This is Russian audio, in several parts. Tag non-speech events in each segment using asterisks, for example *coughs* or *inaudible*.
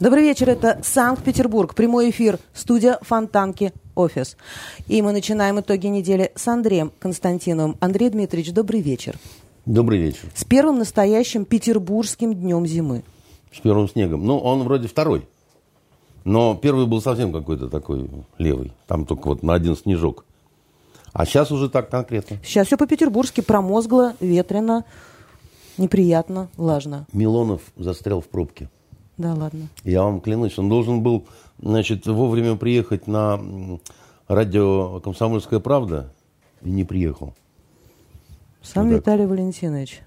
Добрый вечер, это Санкт-Петербург, прямой эфир, студия Фонтанки, офис. И мы начинаем итоги недели с Андреем Константиновым. Андрей Дмитриевич, добрый вечер. Добрый вечер. С первым настоящим петербургским днем зимы. С первым снегом. Ну, он вроде второй. Но первый был совсем какой-то такой левый. Там только вот на один снежок. А сейчас уже так конкретно. Сейчас все по-петербургски промозгло, ветрено, неприятно, влажно. Милонов застрял в пробке. Да, ладно. Я вам клянусь, он должен был, значит, вовремя приехать на радио «Комсомольская правда» и не приехал. Сам вот Виталий Валентинович,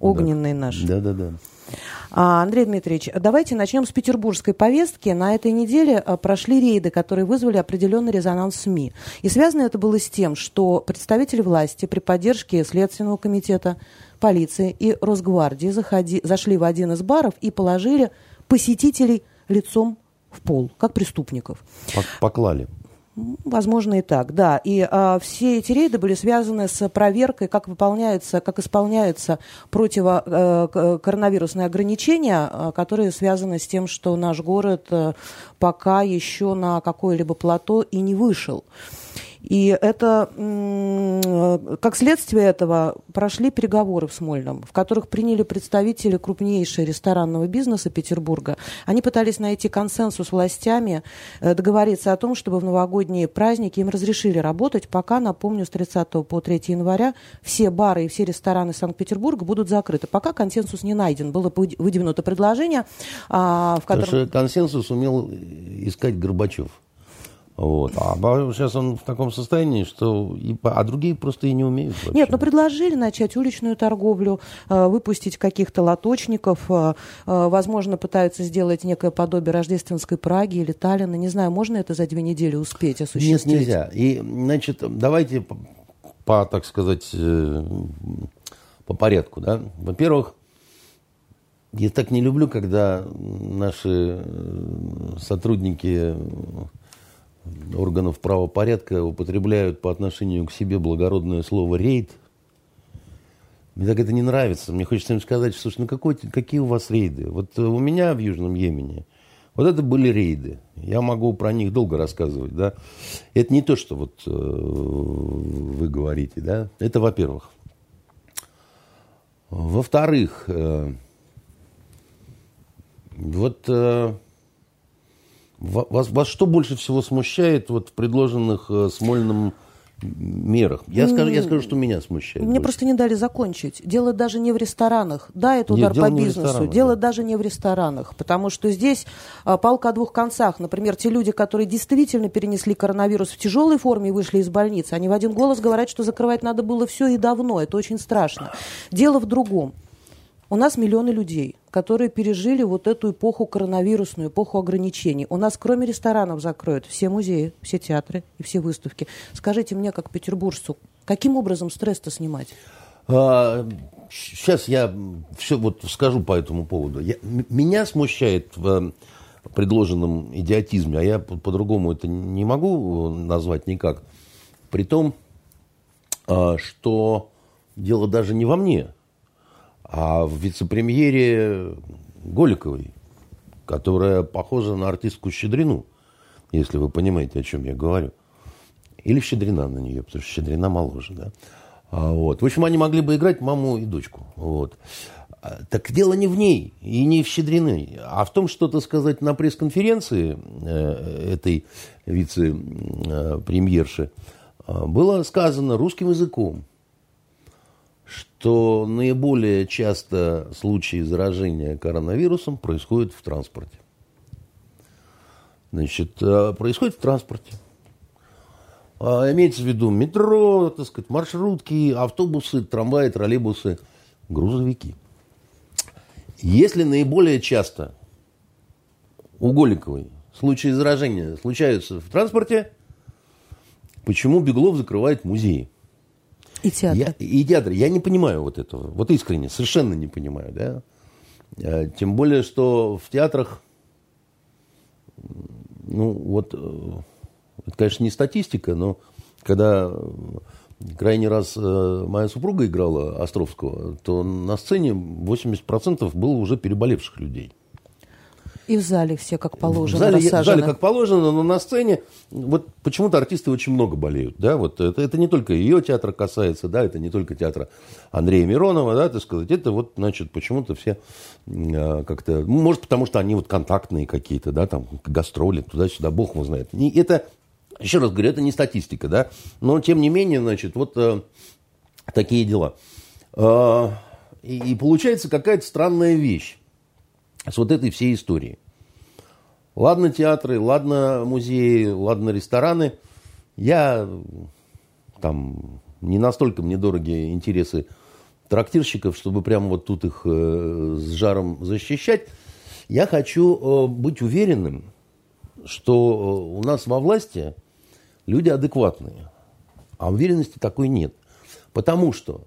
огненный да. наш. Да, да, да. А, Андрей Дмитриевич, давайте начнем с петербургской повестки. На этой неделе а, прошли рейды, которые вызвали определенный резонанс СМИ. И связано это было с тем, что представители власти при поддержке Следственного комитета, полиции и Росгвардии заходи, зашли в один из баров и положили посетителей лицом в пол, как преступников. Поклали. Возможно и так, да. И а, все эти рейды были связаны с проверкой, как выполняются, как исполняются противокоронавирусные э, ограничения, а, которые связаны с тем, что наш город а, пока еще на какое-либо плато и не вышел. И это, как следствие этого, прошли переговоры в Смольном, в которых приняли представители крупнейшего ресторанного бизнеса Петербурга. Они пытались найти консенсус с властями, э, договориться о том, чтобы в новогодние праздники им разрешили работать. Пока, напомню, с 30 по 3 января все бары и все рестораны Санкт-Петербурга будут закрыты. Пока консенсус не найден. Было выдвинуто предложение, а, в котором... Потому что консенсус умел искать Горбачев. Вот. А сейчас он в таком состоянии, что и, а другие просто и не умеют. Вообще. Нет, но ну, предложили начать уличную торговлю, э, выпустить каких-то лоточников, э, э, возможно, пытаются сделать некое подобие рождественской Праги или Таллина. Не знаю, можно это за две недели успеть осуществить? Нет, нельзя. И, значит, давайте по, по так сказать, по порядку. Да? Во-первых, я так не люблю, когда наши сотрудники органов правопорядка употребляют по отношению к себе благородное слово «рейд», мне так это не нравится. Мне хочется им сказать, слушай, ну какой, какие у вас рейды? Вот у меня в Южном Йемене вот это были рейды. Я могу про них долго рассказывать, да. Это не то, что вот э, вы говорите, да. Это во-первых. Во-вторых, э, вот э, вас, вас что больше всего смущает вот в предложенных э, Смольным мерах? Я скажу, я скажу, что меня смущает. Мне больше. просто не дали закончить. Дело даже не в ресторанах. Да, это удар Нет, по бизнесу. Дело да. даже не в ресторанах. Потому что здесь а, палка о двух концах. Например, те люди, которые действительно перенесли коронавирус в тяжелой форме и вышли из больницы, они в один голос говорят, что закрывать надо было все и давно. Это очень страшно. Дело в другом. У нас миллионы людей, которые пережили вот эту эпоху коронавирусную, эпоху ограничений. У нас кроме ресторанов закроют все музеи, все театры и все выставки. Скажите мне, как петербуржцу, каким образом стресс-то снимать? А, сейчас я все вот скажу по этому поводу. Я, меня смущает в предложенном идиотизме, а я по-другому это не могу назвать никак, при том, а, что дело даже не во мне – а в вице-премьере Голиковой, которая похожа на артистку Щедрину, если вы понимаете, о чем я говорю. Или Щедрина на нее, потому что Щедрина моложе, да. А, вот. В общем, они могли бы играть маму и дочку. Вот. А, так дело не в ней и не в Щедриной, а в том, что, так сказать, на пресс-конференции э, этой вице-премьерши э, было сказано русским языком что наиболее часто случаи заражения коронавирусом происходят в транспорте. Значит, э, происходит в транспорте. А, имеется в виду метро, так сказать, маршрутки, автобусы, трамваи, троллейбусы, грузовики. Если наиболее часто у Голиковой случаи заражения случаются в транспорте, почему Беглов закрывает музеи? И театр. Я, и театр. Я не понимаю вот этого. Вот искренне, совершенно не понимаю. Да? Э, тем более, что в театрах, ну вот, э, Это, конечно, не статистика, но когда крайний раз э, моя супруга играла Островского, то на сцене 80% было уже переболевших людей. И в зале все как положено в зале, рассажены. в зале как положено, но на сцене вот почему-то артисты очень много болеют. Да? Вот это, это не только ее театра касается, да, это не только театра Андрея Миронова, да, так сказать. Это вот, значит, почему-то все э, как-то... Может, потому что они вот контактные какие-то, да, там, гастроли, туда-сюда, бог его знает. Не, это, еще раз говорю, это не статистика, да, но, тем не менее, значит, вот э, такие дела. Э, и, и получается какая-то странная вещь с вот этой всей историей. Ладно театры, ладно музеи, ладно рестораны. Я там не настолько мне дороги интересы трактирщиков, чтобы прямо вот тут их э, с жаром защищать. Я хочу э, быть уверенным, что э, у нас во власти люди адекватные. А уверенности такой нет. Потому что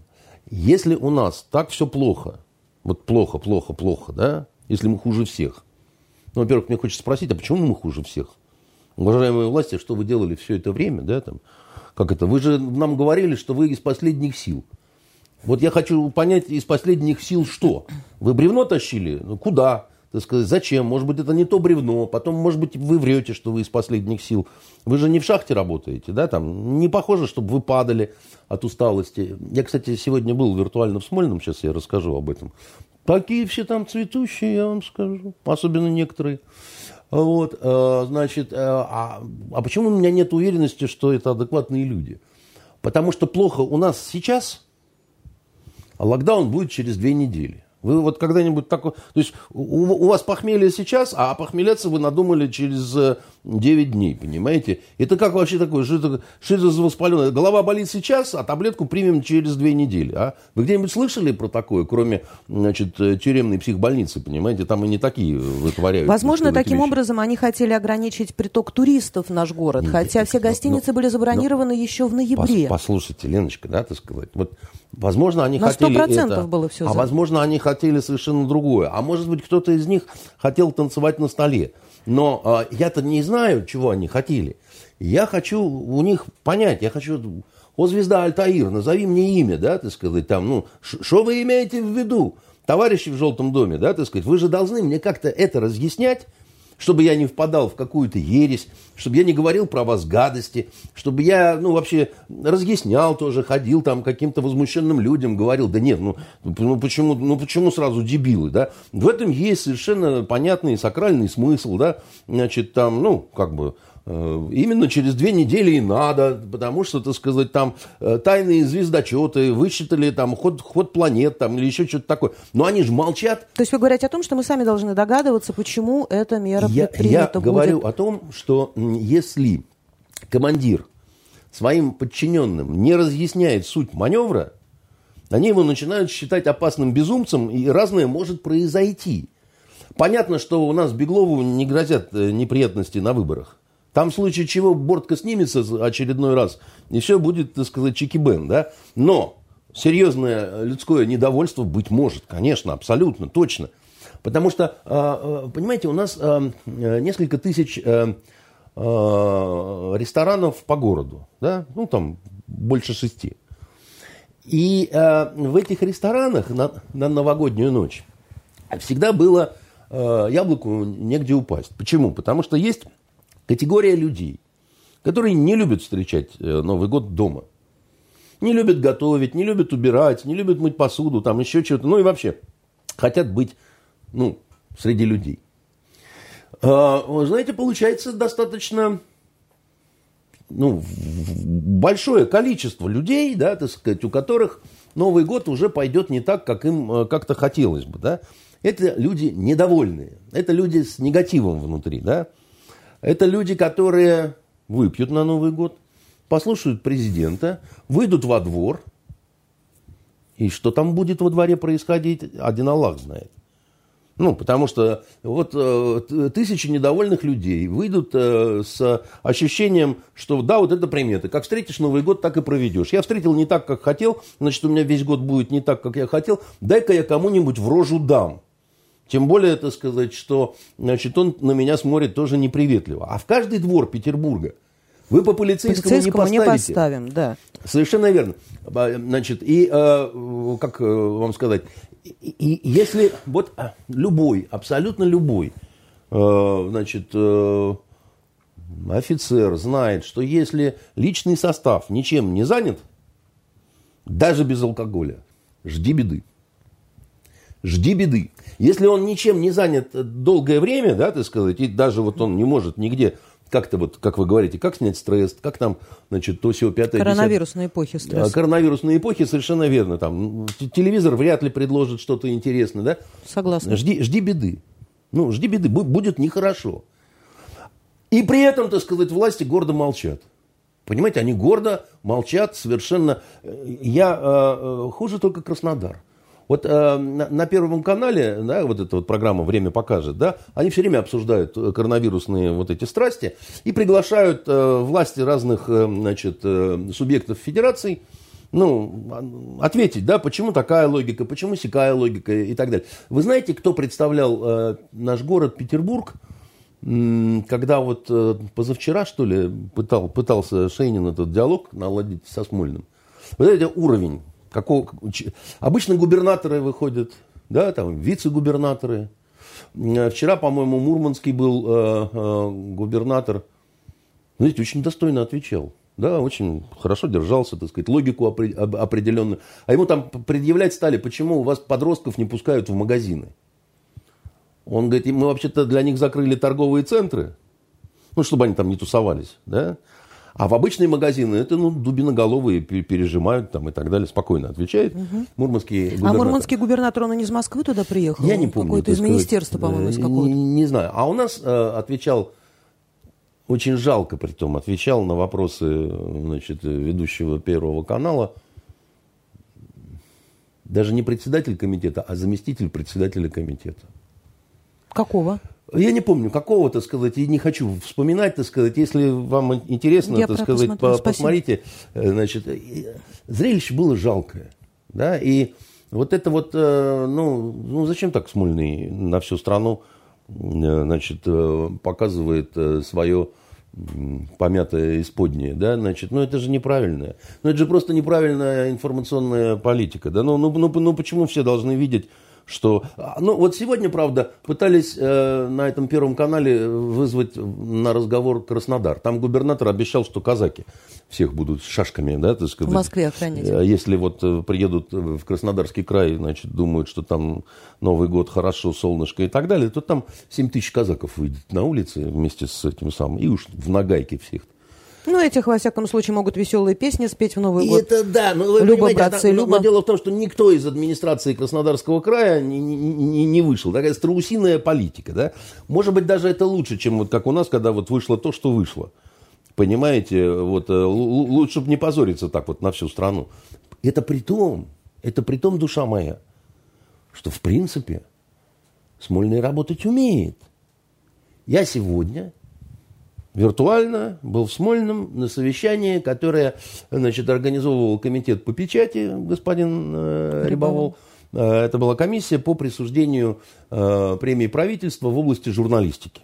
если у нас так все плохо, вот плохо, плохо, плохо, да, если мы хуже всех. Ну, во-первых, мне хочется спросить, а почему мы хуже всех? Уважаемые власти, что вы делали все это время, да, там, как это? Вы же нам говорили, что вы из последних сил. Вот я хочу понять, из последних сил что? Вы бревно тащили? Ну, куда? так сказать, зачем? Может быть, это не то бревно. Потом, может быть, вы врете, что вы из последних сил. Вы же не в шахте работаете, да? Там не похоже, чтобы вы падали от усталости. Я, кстати, сегодня был виртуально в Смольном, сейчас я расскажу об этом. Такие все там цветущие, я вам скажу. Особенно некоторые. Вот, э, значит, э, а, а почему у меня нет уверенности, что это адекватные люди? Потому что плохо у нас сейчас, а локдаун будет через две недели. Вы вот когда-нибудь такой... То есть у, у вас похмелье сейчас, а похмеляться вы надумали через 9 э, дней, понимаете? Это как вообще такое? Что это, что это за воспаленное? Голова болит сейчас, а таблетку примем через 2 недели. А? Вы где-нибудь слышали про такое, кроме значит, э, тюремной психбольницы, понимаете? Там и не такие вытворяют. Возможно, таким вещи. образом они хотели ограничить приток туристов в наш город, Нет, хотя все гостиницы но, были забронированы но, еще в ноябре. Послушайте, Леночка, да, так сказать. Вот, возможно, они На хотели это, было все. А возможно, они хотели хотели совершенно другое. А может быть, кто-то из них хотел танцевать на столе. Но э, я-то не знаю, чего они хотели. Я хочу у них понять, я хочу... О, звезда Альтаир, назови мне имя, да, так сказать, там, ну, что вы имеете в виду? Товарищи в желтом доме, да, так сказать, вы же должны мне как-то это разъяснять, чтобы я не впадал в какую-то ересь, чтобы я не говорил про вас гадости, чтобы я, ну, вообще разъяснял тоже, ходил там каким-то возмущенным людям, говорил, да нет, ну, ну, почему, ну почему сразу дебилы, да? В этом есть совершенно понятный сакральный смысл, да, значит, там, ну, как бы, именно через две недели и надо, потому что, так сказать, там э, тайные звездочеты высчитали там ход, ход планет там, или еще что-то такое. Но они же молчат. То есть вы говорите о том, что мы сами должны догадываться, почему эта мера я, предпринята Я будет. говорю о том, что если командир своим подчиненным не разъясняет суть маневра, они его начинают считать опасным безумцем, и разное может произойти. Понятно, что у нас Беглову не грозят э, неприятности на выборах. Там в случае чего бортка снимется очередной раз, и все будет, так сказать, чики-бен, да? Но серьезное людское недовольство быть может, конечно, абсолютно, точно. Потому что, а, а, понимаете, у нас а, несколько тысяч ресторанов по городу, да? Ну, там больше шести. И в этих ресторанах на, на новогоднюю ночь всегда было яблоку негде упасть. Почему? Потому что есть категория людей, которые не любят встречать э, Новый год дома. Не любят готовить, не любят убирать, не любят мыть посуду, там еще что-то. Ну и вообще хотят быть ну, среди людей. А, знаете, получается достаточно ну, большое количество людей, да, так сказать, у которых Новый год уже пойдет не так, как им э, как-то хотелось бы. Да? Это люди недовольные, это люди с негативом внутри. Да? Это люди, которые выпьют на Новый год, послушают президента, выйдут во двор, и что там будет во дворе происходить, один Аллах знает. Ну, потому что вот э, тысячи недовольных людей выйдут э, с ощущением, что да, вот это приметы. Как встретишь Новый год, так и проведешь. Я встретил не так, как хотел, значит, у меня весь год будет не так, как я хотел. Дай-ка я кому-нибудь в рожу дам. Тем более, это сказать, что значит, он на меня смотрит тоже неприветливо. А в каждый двор Петербурга Вы по полицейскому, Полицейскому не не поставите. поставим, да. Совершенно верно. А, Значит, и э, как э, вам сказать, и, если вот любой, абсолютно любой, э, значит, э, офицер знает, что если личный состав ничем не занят, даже без алкоголя, жди беды. Жди беды. Если он ничем не занят долгое время, да, так сказать, и даже вот он не может нигде как-то вот, как вы говорите, как снять стресс, как там, значит, то все пятое. Коронавирусной эпохи А, стресс. Коронавирусной эпохи совершенно верно. Там телевизор вряд ли предложит что-то интересное, да? Согласна. Жди, жди беды. Ну, жди беды, бу- будет нехорошо. И при этом, так сказать, власти гордо молчат. Понимаете, они гордо молчат совершенно. э, Я э, э, хуже только Краснодар. Вот э, на, на Первом канале, да, вот эта вот программа «Время покажет», да, они все время обсуждают э, коронавирусные вот эти страсти и приглашают э, власти разных, э, значит, э, субъектов федераций, ну, ответить, да, почему такая логика, почему сякая логика и так далее. Вы знаете, кто представлял э, наш город Петербург, когда вот э, позавчера, что ли, пытал, пытался Шейнин этот диалог наладить со Смольным. Вот это уровень. Какого, обычно губернаторы выходят, да, там вице-губернаторы. Вчера, по-моему, Мурманский был э, э, губернатор. Знаете, очень достойно отвечал. Да, очень хорошо держался, так сказать, логику определенную. А ему там предъявлять стали, почему у вас подростков не пускают в магазины. Он говорит, мы вообще-то для них закрыли торговые центры, ну, чтобы они там не тусовались, да. А в обычные магазины это, ну, дубиноголовые пе- пережимают там и так далее. Спокойно отвечает мурманский А губернатор. мурманский губернатор, он из Москвы туда приехал? Я не помню. Какой-то из министерства, по-моему, из Э, какого-то. Не, не знаю. А у нас э, отвечал, очень жалко при том, отвечал на вопросы э, значит, ведущего Первого канала даже не председатель комитета, а заместитель председателя комитета. Какого? Я не помню какого, так сказать, и не хочу вспоминать, так сказать. Если вам интересно, Я так сказать, посмотрю, по- посмотрите. Э, Значит, э, зрелище было жалкое. Да, и вот это вот, э, ну, ну зачем так Смольный на всю страну, значит, показывает свое помятое исподнее, да, значит, ну это же неправильно. Ну это же просто неправильная информационная политика, да, ну, ну, ну, ну почему все должны видеть что... а, Ну, вот сегодня, правда, пытались э, на этом Первом канале вызвать на разговор Краснодар. Там губернатор обещал, что казаки всех будут с шашками, да, так сказать. В Москве охранять. Э, Если вот э, приедут в Краснодарский край, значит, думают, что там Новый год хорошо, солнышко и так далее, то там 7 тысяч казаков выйдет на улице вместе с этим самым, и уж в нагайке всех. Ну, этих, во всяком случае, могут веселые песни спеть в Новый И год. это да, но вы Люба, понимаете, братцы, там- но- Люба. но дело в том, что никто из администрации Краснодарского края не, не- не- вышел. Такая страусиная политика, да. Может быть, даже это лучше, чем вот как у нас, когда вот вышло то, что вышло. Понимаете, вот э, лучше бы не позориться так вот на всю страну. Это при том, это при том, душа моя, что в принципе Смольный работать умеет. Я сегодня виртуально был в Смольном на совещании, которое значит, организовывал комитет по печати, господин э, Рябовол. Э, Это была комиссия по присуждению э, премии правительства в области журналистики.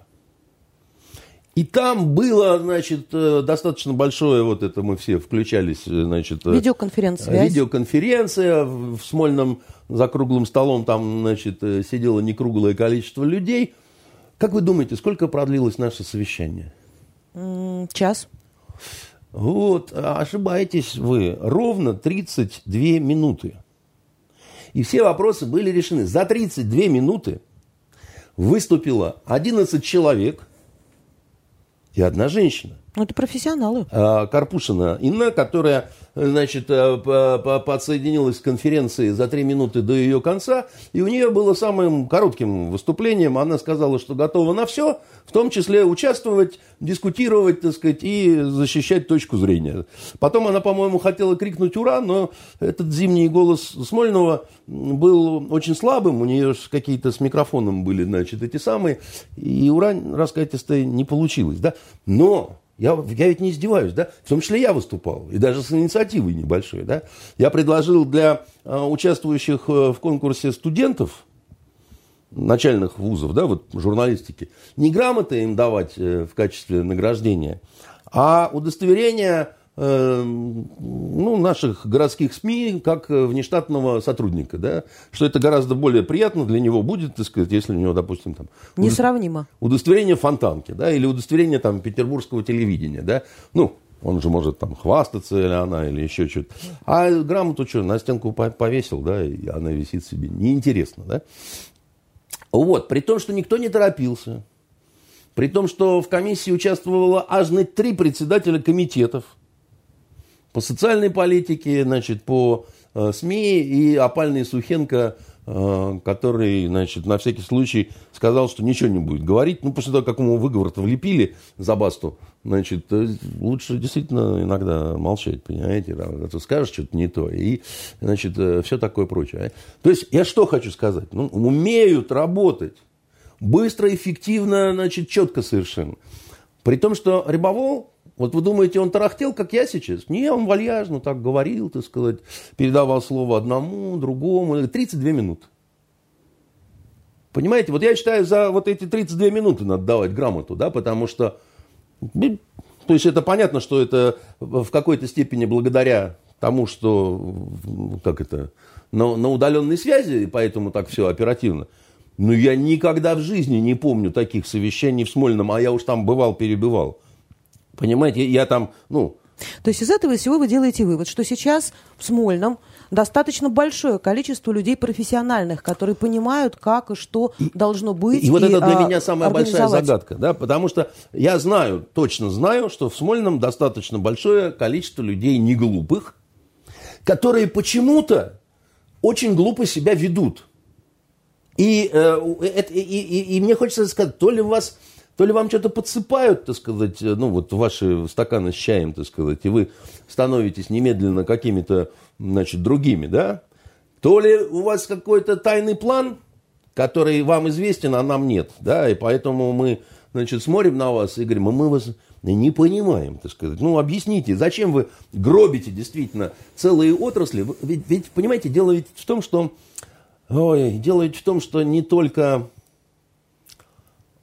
И там было, значит, э, достаточно большое, вот это мы все включались, э, значит... Видеоконференц-связь. Видеоконференция в Смольном за круглым столом, там, значит, сидело некруглое количество людей. Как вы думаете, сколько продлилось наше совещание? Час. Вот, ошибаетесь вы. Ровно 32 минуты. И все вопросы были решены. За 32 минуты выступило 11 человек и одна женщина. Ну, это профессионалы. А, Карпушина Инна, которая, значит, э, по- по- подсоединилась к конференции за три минуты до ее конца, и у нее было самым коротким выступлением. Она сказала, что готова на все, в том числе участвовать, дискутировать, так сказать, и защищать точку зрения. Потом она, по-моему, хотела крикнуть «Ура!», но этот зимний голос Смольного был очень слабым, у нее какие-то с микрофоном были, значит, эти самые, и «Ура!» раскатистая не получилось, да. Но я, я ведь не издеваюсь, да? В том числе я выступал, и даже с инициативой небольшой, да? Я предложил для э, участвующих в конкурсе студентов начальных вузов, да, вот журналистики, не грамоты им давать э, в качестве награждения, А удостоверение ну, наших городских СМИ как внештатного сотрудника, да, что это гораздо более приятно для него будет, так сказать, если у него, допустим, там... Несравнимо. Удостоверение фонтанки, да, или удостоверение там петербургского телевидения, да, ну, он же может там хвастаться или она, или еще что-то. А грамоту что, на стенку повесил, да, и она висит себе. Неинтересно, да? Вот, при том, что никто не торопился. При том, что в комиссии участвовало аж на три председателя комитетов. По социальной политике, значит, по э, СМИ и опальный Сухенко – Э, который, значит, на всякий случай сказал, что ничего не будет говорить. Ну, после того, как ему выговор-то влепили за басту, значит, э, лучше действительно иногда молчать, понимаете? А то скажешь что-то не то, и, значит, все такое прочее. То есть, я что хочу сказать? Ну, умеют работать быстро, эффективно, значит, четко совершенно. При том, что Рябовол вот вы думаете, он тарахтел, как я сейчас? Не, он вальяжно так говорил, так сказать, передавал слово одному, другому. 32 минуты. Понимаете, вот я считаю, за вот эти 32 минуты надо давать грамоту, да, потому что, ну, то есть это понятно, что это в какой-то степени благодаря тому, что, как это, на, на удаленной связи, поэтому так все оперативно. Но я никогда в жизни не помню таких совещаний в Смольном, а я уж там бывал, перебывал. Понимаете, я там, ну... То есть из этого всего вы делаете вывод, что сейчас в Смольном достаточно большое количество людей профессиональных, которые понимают, как и что и, должно быть. И, и вот это для а, меня самая большая загадка, да, потому что я знаю, точно знаю, что в Смольном достаточно большое количество людей не глупых, которые почему-то очень глупо себя ведут. И, э, и, и, и мне хочется сказать, то ли у вас то ли вам что-то подсыпают, так сказать, ну вот ваши стаканы с чаем, так сказать, и вы становитесь немедленно какими-то, значит, другими, да? То ли у вас какой-то тайный план, который вам известен, а нам нет, да, и поэтому мы, значит, смотрим на вас и говорим, а мы вас не понимаем, так сказать. Ну, объясните, зачем вы гробите действительно целые отрасли? Ведь, ведь понимаете, дело ведь в том, что, ой, дело ведь в том, что не только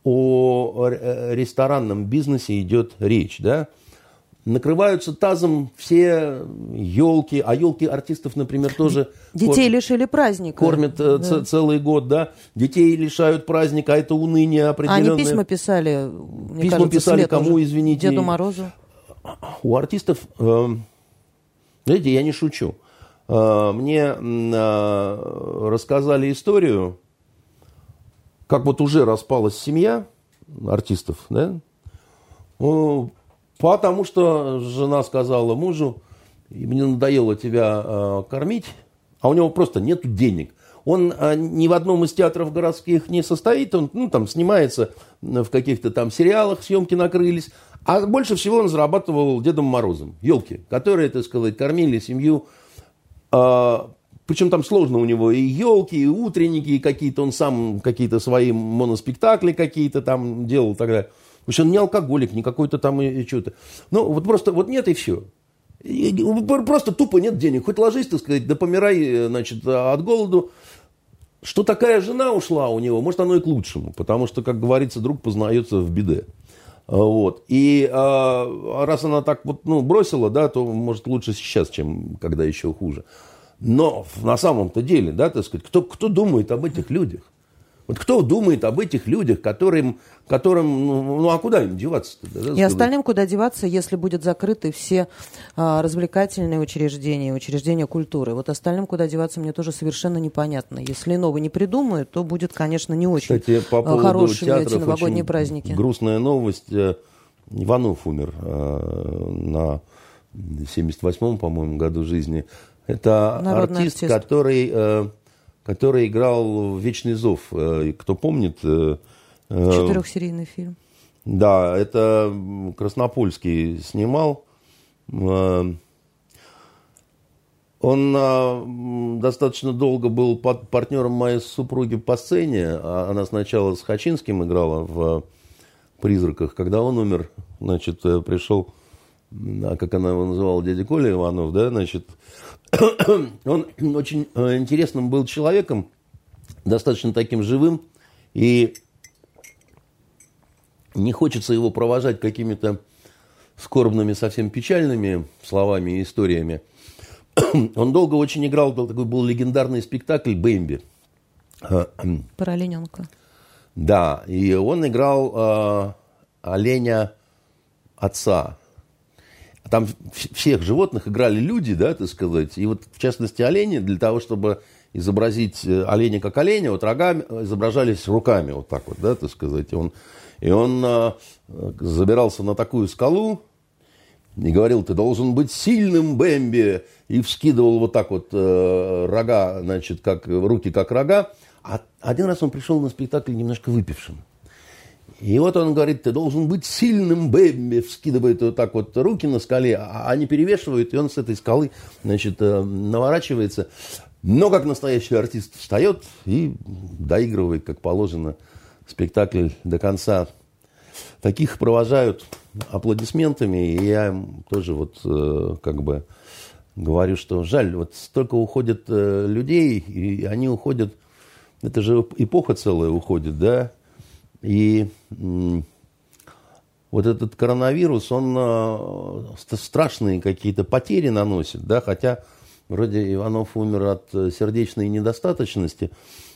о ресторанном бизнесе идет речь, да? Накрываются тазом все елки, а елки артистов, например, тоже... Детей кормят, лишили праздника. Кормят э, да. целый год, да. Детей лишают праздника, а это уныние определенное. Они письма писали, мне Письма кажется, писали кому, уже. извините? Деду Морозу. У артистов, э, знаете, я не шучу. Э, мне э, рассказали историю, как вот уже распалась семья артистов, да, ну, потому что жена сказала мужу, мне надоело тебя э, кормить, а у него просто нет денег. Он э, ни в одном из театров городских не состоит, он ну, там снимается в каких-то там сериалах, съемки накрылись, а больше всего он зарабатывал Дедом Морозом, елки, которые, так сказать, кормили семью э, причем там сложно у него и елки, и утренники, и какие-то он сам какие-то свои моноспектакли какие-то там делал и так далее. Потому что он не алкоголик, не какой-то там и, и что-то. Ну, вот просто вот нет и все. И, просто тупо нет денег. Хоть ложись, так сказать, да помирай, э, значит, от голоду. Что такая жена ушла у него, может, оно и к лучшему. Потому что, как говорится, друг познается в беде. Вот. И а, раз она так вот, ну, бросила, да, то, может, лучше сейчас, чем когда еще хуже. Но на самом-то деле, да, так сказать, кто, кто думает об этих людях? Вот кто думает об этих людях, которым, которым ну, ну а куда им деваться? Да, и остальным куда деваться, если будут закрыты все а, развлекательные учреждения, учреждения культуры. Вот остальным куда деваться мне тоже совершенно непонятно. Если новый не придумают, то будет, конечно, не очень Кстати, по поводу хорошими эти новогодние праздники. Грустная новость. Э, Иванов умер э, на 78-м, по-моему, году жизни. Это Народный артист, артист, который, э, который играл в «Вечный зов». Э, кто помнит? Э, Четырехсерийный фильм. Да, это Краснопольский снимал. Он достаточно долго был партнером моей супруги по сцене. А она сначала с Хачинским играла в «Призраках». Когда он умер, значит, пришел, а как она его называла, дядя Коля Иванов, да, значит, *coughs* он *coughs* очень э, интересным был человеком, достаточно таким живым, и не хочется его провожать какими-то скорбными, совсем печальными словами и историями. *coughs* Он долго очень играл, был такой был легендарный спектакль «Бэмби». Про олененка. Да, и он играл э, оленя отца. Там всех животных играли люди, да, так сказать. И вот, в частности, олени, для того, чтобы изобразить э, оленя как оленя, вот рогами изображались руками, вот так вот, да, так сказать. И он, и он э, забирался на такую скалу и говорил, ты должен быть сильным, Бэмби, и вскидывал вот так вот э, рога, значит, как, руки как рога. А один раз он пришел на спектакль немножко выпившим. И вот он говорит, ты должен быть сильным, Бэмби, вскидывает вот так вот руки на скале, а они перевешивают, и он с этой скалы, значит, э, наворачивается. Но как настоящий артист встает и доигрывает, как положено, спектакль до конца. Таких провожают аплодисментами, и я им тоже вот э, как бы говорю, что жаль, вот столько уходит э, людей, и они уходят, это же эпоха целая уходит, да, и вот этот коронавирус, он э, страшные какие-то потери наносит, да, хотя вроде Иванов умер от э, сердечной недостаточности,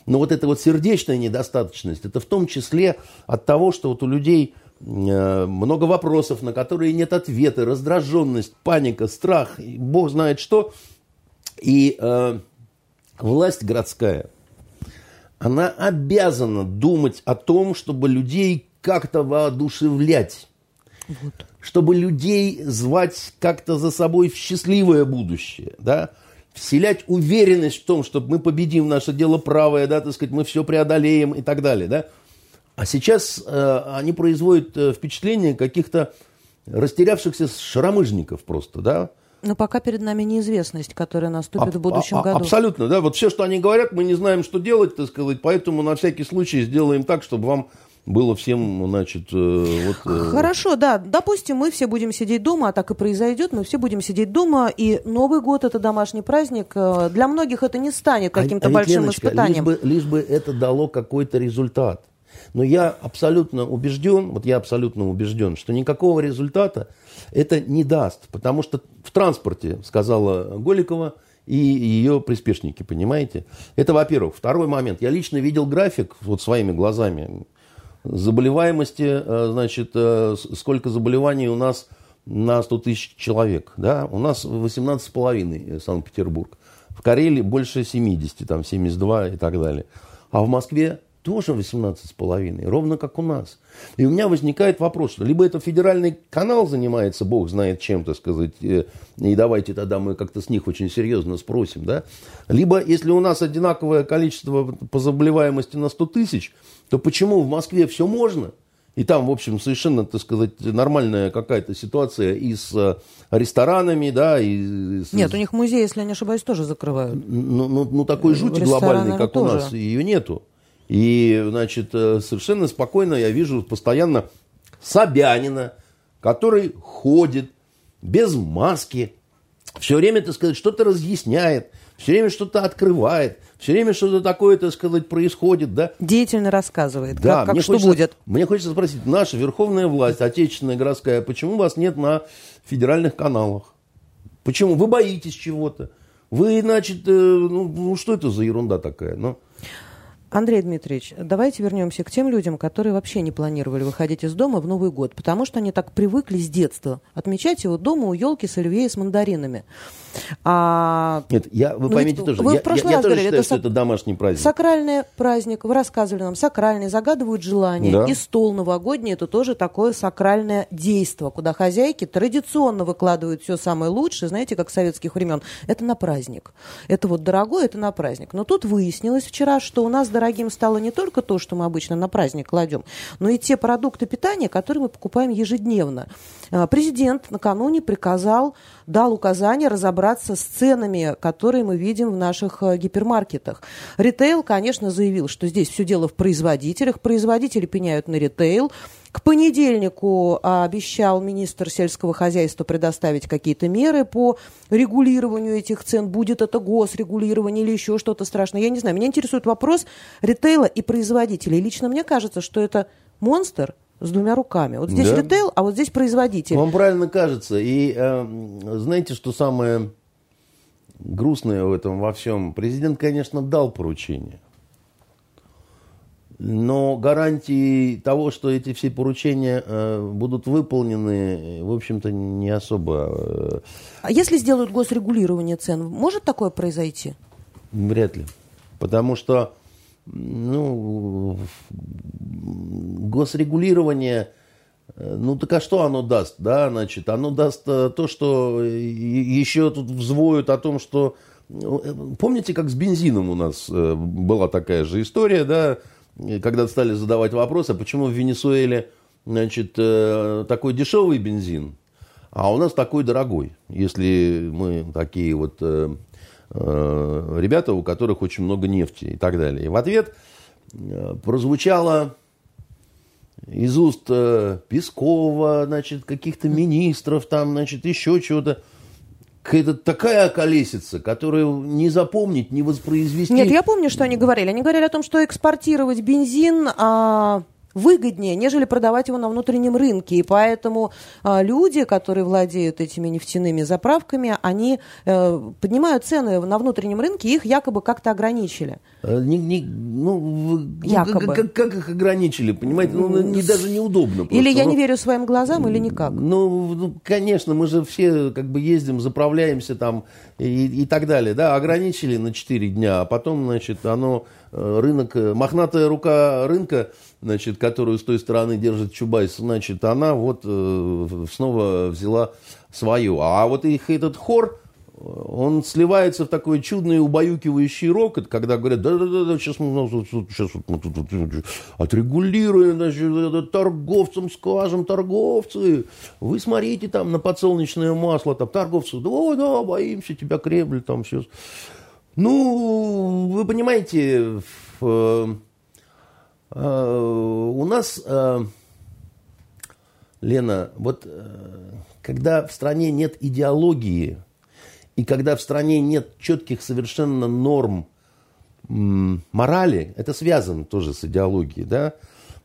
но вот эта вот сердечная недостаточность, это в том числе от того, что вот у людей э, много вопросов, на которые нет ответа, раздраженность, паника, страх, бог знает что. И э, власть городская – она обязана думать о том, чтобы людей как-то воодушевлять. Вот. Чтобы людей звать как-то за собой в счастливое будущее, да, вселять уверенность в том, что мы победим, наше дело правое, да, так сказать, мы все преодолеем и так далее, да. А сейчас э, они производят э, впечатление каких-то растерявшихся шаромыжников просто, да, но пока перед нами неизвестность, которая наступит а, в будущем а, году. Абсолютно, да. Вот все, что они говорят, мы не знаем, что делать, так сказать, поэтому на всякий случай сделаем так, чтобы вам было всем, значит, э, вот... Э, Хорошо, да. Допустим, мы все будем сидеть дома, а так и произойдет. Мы все будем сидеть дома, и Новый год – это домашний праздник. Э, для многих это не станет а, каким-то а, большим Леночка, испытанием. Лишь бы, лишь бы это дало какой-то результат. Но я абсолютно убежден, вот я абсолютно убежден, что никакого результата это не даст. Потому что в транспорте, сказала Голикова, и ее приспешники, понимаете? Это, во-первых. Второй момент. Я лично видел график вот своими глазами заболеваемости, э, значит, э, сколько заболеваний у нас на 100 тысяч человек. Да? У нас 18,5 Санкт-Петербург. В Карелии больше 70, там 72 и так далее. А в Москве тоже 18,5, ровно как у нас. И у меня возникает вопрос, что либо это федеральный канал занимается, бог знает чем, так сказать, э, и давайте тогда мы как-то с них очень серьезно спросим, да, либо если у нас одинаковое количество по заболеваемости на 100 тысяч, то почему в Москве все можно, и там, в общем, совершенно, так сказать, нормальная какая-то ситуация и с э, ресторанами, да, и... С... Нет, у них музей, если я не ошибаюсь, тоже закрывают. Ну, ну, ну такой жути глобальной, как тоже. у нас, ее нету. И, значит, э, совершенно спокойно я вижу постоянно Собянина, который ходит без маски, все время, так сказать, что-то разъясняет, все время что-то открывает, все время что-то такое, так сказать, происходит, да? Деятельно рассказывает, да, как, как мне что хочется, будет. Мне хочется спросить, наша верховная власть, отечественная, городская, почему вас нет на федеральных каналах? Почему? Вы боитесь чего-то? Вы, значит, э, ну, ну что это за ерунда такая? Ну? Андрей Дмитриевич, давайте вернемся к тем людям, которые вообще не планировали выходить из дома в Новый год, потому что они так привыкли с детства отмечать его дома у елки с оливье и с мандаринами. А, Нет, я, вы ну, поймите тоже, вы я, в прошлый я, раз я говорили, считаю, это, что это домашний праздник. Сакральный праздник, вы рассказывали нам, сакральный, загадывают желание. Да. И стол новогодний, это тоже такое сакральное действо, куда хозяйки традиционно выкладывают все самое лучшее, знаете, как советских времен. Это на праздник. Это вот дорогое, это на праздник. Но тут выяснилось вчера, что у нас дорогим стало не только то, что мы обычно на праздник кладем, но и те продукты питания, которые мы покупаем ежедневно. А, президент накануне приказал, дал указание разобраться с ценами, которые мы видим в наших э, гипермаркетах. Ритейл, конечно, заявил, что здесь все дело в производителях. Производители пеняют на ритейл. К понедельнику а, обещал министр сельского хозяйства предоставить какие-то меры по регулированию этих цен. Будет это госрегулирование или еще что-то страшное. Я не знаю. Меня интересует вопрос ритейла и производителей. Лично мне кажется, что это монстр, с двумя руками. Вот здесь Да. ритейл, а вот здесь производитель. Вам правильно кажется. И э, знаете, что самое грустное в этом во всем? Президент, конечно, дал поручение. Но гарантии того, что эти все поручения э, будут выполнены, в общем-то, не особо. э, А если сделают госрегулирование цен, может такое произойти? Вряд ли. Потому что, ну, госрегулирование, э, ну так а что оно даст, да, значит, оно даст э, то, что еще тут взвоют о том, что, помните, как с бензином у нас была такая же история, да, когда стали задавать вопрос, а почему в Венесуэле, значит, э, такой дешевый бензин, а у нас такой дорогой, если мы такие вот э, э, ребята, у которых очень много нефти и так далее. И в ответ прозвучало из уст Пескова, значит, каких-то министров, там, значит, еще чего-то. Какая-то такая колесица, которую не запомнить, не воспроизвести. Нет, я помню, что они говорили. Они говорили о том, что экспортировать бензин а, выгоднее, нежели продавать его на внутреннем рынке. И поэтому а, люди, которые владеют этими нефтяными заправками, они э, поднимают цены на внутреннем рынке, их якобы как-то ограничили. Э, не- не- ну, ну, Якобы. Как, как- их ограничили, понимаете? Ну, не, даже неудобно. Или просто. я Ну, не верю своим глазам, или никак. Ну, ну, конечно, мы же все как бы ездим, заправляемся там и, и так далее. Да, ограничили на 4 дня, а потом, значит, оно, э, рынок, э, мохнатая рука рынка, значит, которую с той стороны держит Чубайс, значит, она вот э, снова взяла свою. А вот их этот хор, э, он сливается в такой чудный убаюкивающий рокот, когда говорят, да-да-да, сейчас мы, ну, сейчас вот мы тут, отрегулируем, значит, это торговцам скажем, торговцы, вы смотрите там на подсолнечное масло, там торговцы, да, да, боимся, тебя Кремль там все. Ну, вы понимаете, в, э, э, у нас, э, Лена, вот э, когда в стране нет идеологии, и когда в стране нет четких совершенно норм морали, это связано тоже с идеологией, да,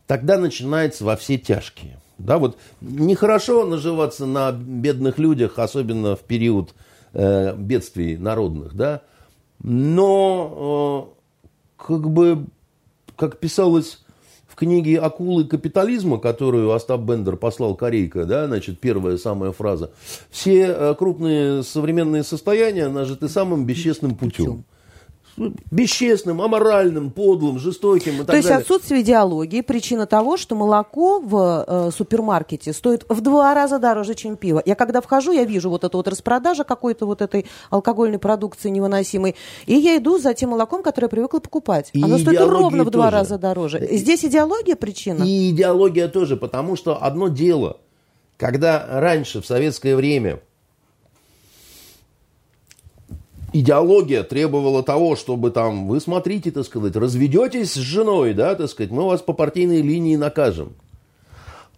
тогда начинается во все тяжкие. Да, вот нехорошо наживаться на бедных людях, особенно в период э, бедствий народных, да, но э, как бы, как писалось в книге «Акулы капитализма», которую Остап Бендер послал Корейка, да, значит, первая самая фраза, все э, крупные современные состояния нажиты самым бесчестным путем. Бесчестным, аморальным, подлым, жестоким и так То есть далее. отсутствие идеологии причина того, что молоко в э, супермаркете стоит в два раза дороже, чем пиво. Я когда вхожу, я вижу вот эту вот распродажа какой-то вот этой алкогольной продукции невыносимой, и я иду за тем молоком, которое я привыкла покупать. И Оно стоит ровно в два тоже. раза дороже. Здесь идеология причина? И идеология тоже, потому что одно дело, когда раньше, в советское время, идеология требовала того, чтобы там, вы смотрите, так сказать, разведетесь с женой, да, так сказать, мы вас по партийной линии накажем.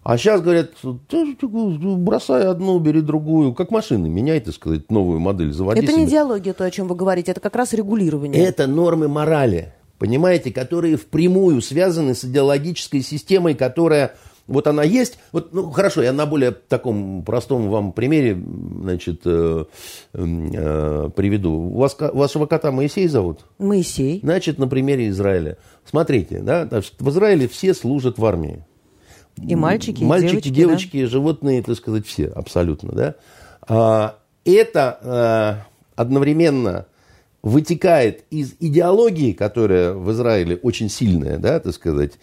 А сейчас говорят, «Ты, ты, бросай одну, бери другую, как машины, меняй, так сказать, новую модель, заводи Это не себе». идеология, то, о чем вы говорите, это как раз регулирование. Это нормы морали, понимаете, которые впрямую связаны с идеологической системой, которая вот она есть. Вот, ну, хорошо, я на более таком простом вам примере, значит, э, э, приведу. У вас, вашего кота Моисей зовут? Моисей. Значит, на примере Израиля. Смотрите, да, в Израиле все служат в армии. И мальчики, и Мальчики, девочки, девочки, животные, так сказать, все, абсолютно, да. А, Это а, одновременно вытекает из идеологии, которая в Израиле очень сильная, да, так сказать,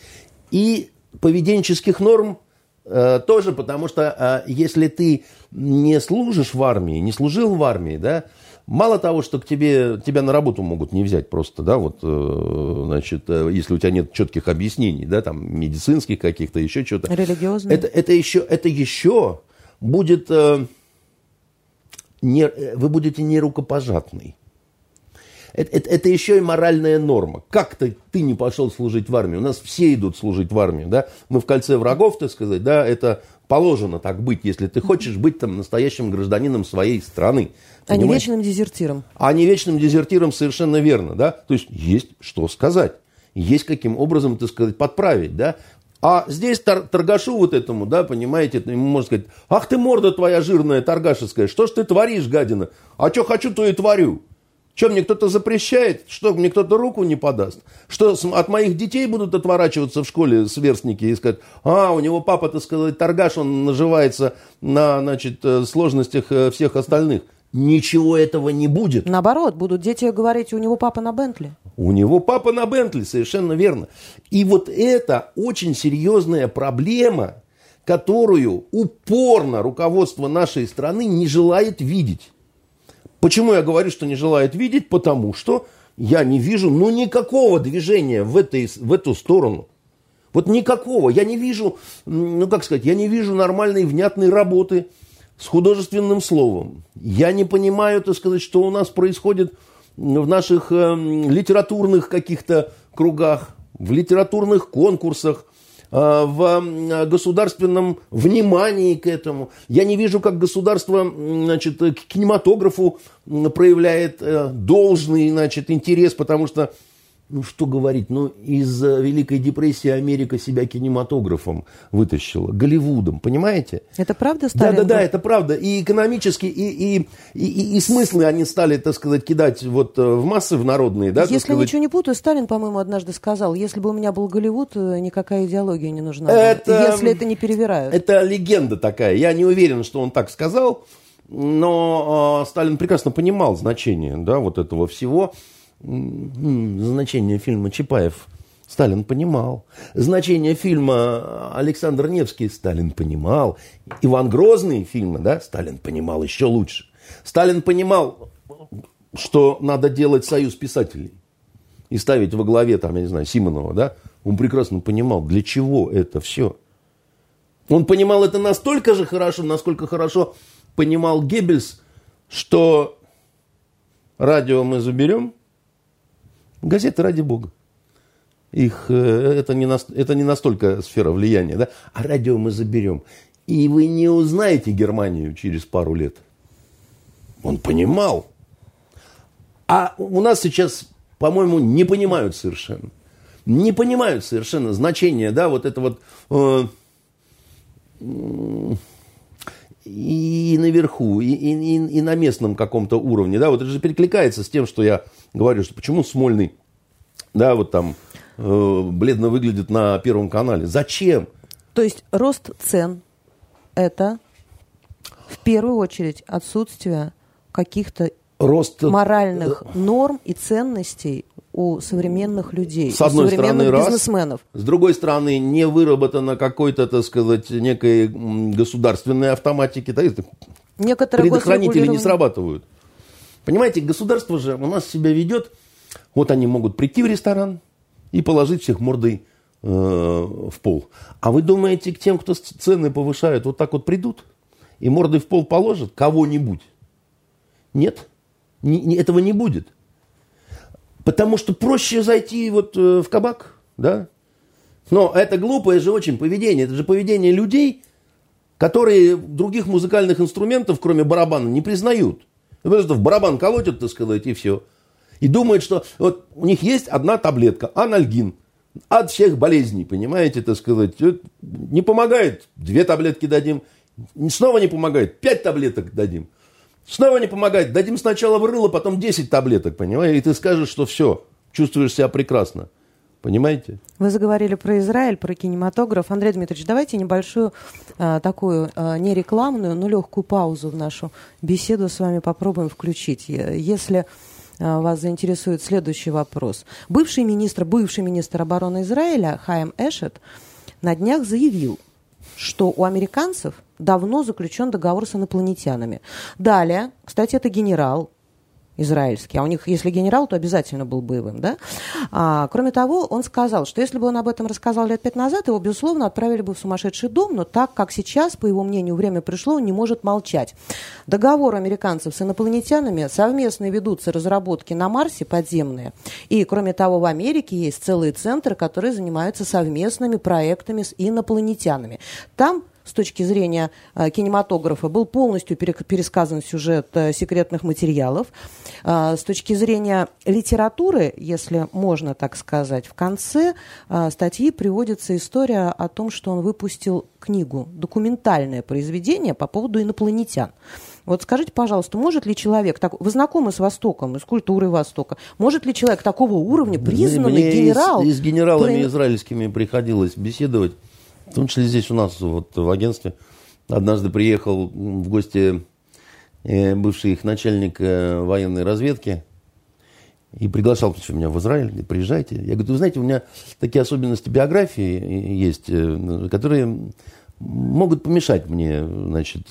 и поведенческих норм э, тоже, потому что а, если ты не служишь в армии, не служил в армии, да, мало того, что к тебе, тебя на работу могут не взять просто, да, вот, э, значит, э, если у тебя нет четких объяснений, да, там, медицинских каких-то, еще что-то. Религиозные. Это, это, еще, это еще будет, э, не, э, вы будете не рукопожатный. Это, это, это еще и моральная норма. Как ты, не пошел служить в армию? У нас все идут служить в армию, да? Мы в кольце врагов, так сказать, да? Это положено так быть, если ты хочешь быть там настоящим гражданином своей страны. А не Понимаешь? вечным дезертиром. А не вечным дезертиром совершенно верно, да? То есть есть что сказать, есть каким образом, так сказать, подправить, да? А здесь тор торгашу вот этому, да, понимаете, ему можно сказать, ах ты морда твоя жирная, торгашеская, что ж ты творишь, гадина? А что хочу, то и творю. Что, мне кто-то запрещает? Что, мне кто-то руку не подаст? Что, от моих детей будут отворачиваться в школе сверстники и сказать, а, у него папа, так сказать, торгаш, он наживается на, значит, э, сложностях э, всех остальных. Ничего этого не будет. Наоборот, будут дети говорить, у него папа на Бентли. У него папа на Бентли, совершенно верно. И вот это очень серьезная проблема, которую упорно руководство нашей страны не желает видеть. Почему я говорю, что не желает видеть? Потому что я не вижу ну никакого движения в, этой, в эту сторону. Вот никакого. Я не вижу, ну как сказать, я не вижу нормальной, внятной работы с художественным словом. Я не понимаю, так сказать, что у нас происходит в наших э, литературных каких-то кругах, в литературных конкурсах, в государственном внимании к этому. Я не вижу, как государство значит, к кинематографу проявляет э, должный значит, интерес, потому что ну что говорить, ну из Великой депрессии Америка себя кинематографом вытащила, Голливудом, понимаете? Это правда, Сталин? Да, да, да, это правда. И экономически, и, и, и, и смыслы они стали, так сказать, кидать вот э, в массы, в народные, да? Если сказать... ничего не путаю, Сталин, по-моему, однажды сказал, если бы у меня был Голливуд, э, никакая идеология не нужна. Это, если это не перевирают. Это легенда такая. Я не уверен, что он так сказал, но э, Сталин прекрасно понимал значение, да, вот этого всего значение фильма Чапаев Сталин понимал. Значение фильма Александр Невский Сталин понимал. Иван Грозный фильмы, да, Сталин понимал еще лучше. Сталин понимал, что надо делать союз писателей и ставить во главе, там, я не знаю, Симонова, да, он прекрасно понимал, для чего это все. Он понимал это настолько же хорошо, насколько хорошо понимал Геббельс, что радио мы заберем, Газеты, ради бога. Их, э, это, не, это не настолько сфера влияния, да? А радио мы заберем. И вы не узнаете Германию через пару лет. Он понимал. А у нас сейчас, по-моему, не понимают совершенно. Не понимают совершенно значение, да, вот это вот... Э, и наверху, и, и, и на местном каком-то уровне. Да, вот это же перекликается с тем, что я говорю, что почему Смольный, да, вот там э, бледно выглядит на Первом канале. Зачем? То есть рост цен – это в первую очередь отсутствие каких-то рост моральных норм и ценностей у современных людей, с одной у современных стороны, бизнесменов. Раз, с другой стороны, не выработано какой-то, так сказать, некой государственной автоматики. Да, Некоторые предохранители не срабатывают. Понимаете, государство же у нас себя ведет, вот они могут прийти в ресторан и положить всех мордой э, в пол. А вы думаете, к тем, кто цены повышают, вот так вот придут и мордой в пол положат кого-нибудь? Нет, не, не, этого не будет. Потому что проще зайти вот э, в кабак, да? Но это глупое же очень поведение. Это же поведение людей, которые других музыкальных инструментов, кроме барабана, не признают. Просто в барабан колотят, так сказать, и все. И думают, что вот у них есть одна таблетка, анальгин, от всех болезней, понимаете, так сказать. Не помогает, две таблетки дадим. Снова не помогает, пять таблеток дадим. Снова не помогает. Дадим сначала в рыло, потом 10 таблеток, понимаешь? И ты скажешь, что все, чувствуешь себя прекрасно. Понимаете? Вы заговорили про Израиль, про кинематограф. Андрей Дмитриевич, давайте небольшую а, такую а, не рекламную, но легкую паузу в нашу беседу с вами попробуем включить. Если а, вас заинтересует следующий вопрос. Бывший министр, бывший министр обороны Израиля Хайм Эшет на днях заявил, что у американцев давно заключен договор с инопланетянами. Далее, кстати, это генерал, израильский, а у них, если генерал, то обязательно был боевым, да? А, кроме того, он сказал, что если бы он об этом рассказал лет пять назад, его, безусловно, отправили бы в сумасшедший дом, но так как сейчас, по его мнению, время пришло, он не может молчать. Договор американцев с инопланетянами совместно ведутся разработки на Марсе подземные, и, кроме того, в Америке есть целые центры, которые занимаются совместными проектами с инопланетянами. Там с точки зрения э, кинематографа был полностью пересказан сюжет э, секретных материалов. С точки зрения литературы, если можно так сказать, в конце статьи приводится история о том, что он выпустил книгу, документальное произведение по поводу инопланетян. Вот скажите, пожалуйста, может ли человек, так, вы знакомы с Востоком, с культурой Востока, может ли человек такого уровня, признанный Мне генерал... И с, генералами про... израильскими приходилось беседовать, в том числе здесь у нас вот в агентстве. Однажды приехал в гости э, бывший их начальник э, военной разведки, и приглашал меня в Израиль, приезжайте. Я говорю, вы знаете, у меня такие особенности биографии есть, э, которые могут помешать мне, значит,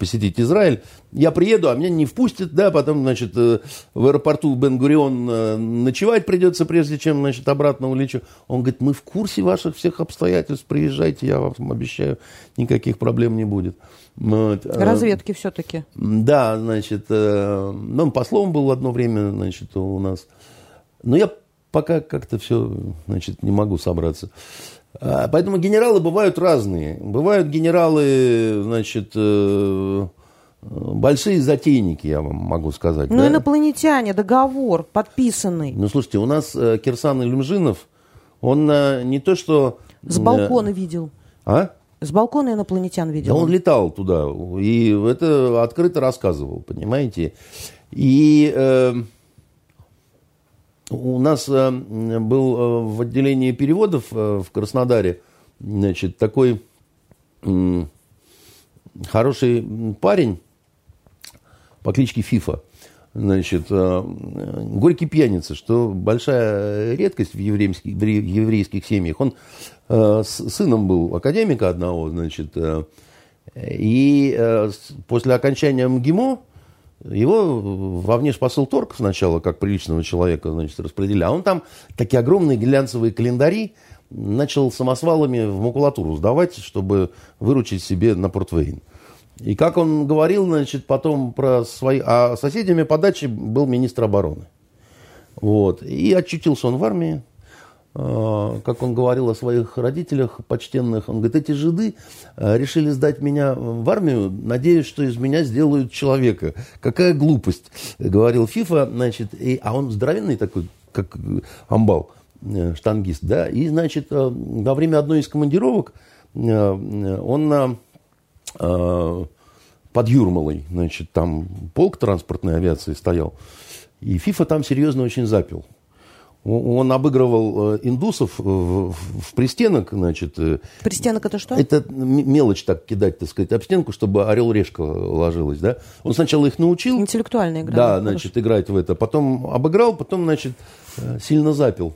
посетить Израиль. Я приеду, а меня не впустят, да, потом, значит, э, в аэропорту Бен-Гурион э, ночевать придется, прежде чем, значит, обратно улечу. Он говорит, мы в курсе ваших всех обстоятельств, приезжайте, я вам обещаю, никаких проблем не будет. Вот. Э, Разведки все-таки. Да, значит, ну, он послом был одно время, значит, у нас. Но я пока как-то все, значит, не могу собраться. А, поэтому генералы бывают разные. Бывают генералы, значит, э, большие затейники, я вам могу сказать. Ну, да? инопланетяне, договор подписанный. Ну, слушайте, у нас э, Кирсан Илюмжинов, он э, не то что... С балкона видел. А? С балкона инопланетян видел. Да он летал туда, и это открыто рассказывал, понимаете. И... Э, у нас э, был э, в отделении переводов э, в Краснодаре значит, такой хороший парень по кличке Фифа. Значит, горький пьяница, что большая редкость в еврейских, в еврейских семьях. Он с сыном был академика одного, значит, и после окончания МГИМО его во внешпосылторг сначала, как приличного человека, значит, распределили. А он там такие огромные глянцевые календари начал самосвалами в макулатуру сдавать, чтобы выручить себе на портвейн. И как он говорил, значит, потом про свои... А соседями по даче был министр обороны. Вот. И очутился он в армии. А, как он говорил о своих родителях почтенных, он говорит, эти жиды а, решили сдать меня в армию, надеясь, что из меня сделают человека. Какая глупость, говорил Фифа, значит, и, а он здоровенный такой, как амбал, э, штангист, да, и, значит, э, во время одной из командировок э, он под Юрмалой, значит, там полк транспортной авиации стоял, и Фифа там серьезно очень запил. Он обыгрывал э, индусов в, в пристенок, значит. Э, пристенок это что? Это мелочь так кидать, так сказать, об стенку, чтобы орел-решка ложилась, да. Он сначала их научил. Интеллектуальная игра. Да, значит, играть в это. Потом обыграл, потом, значит, э, сильно запил.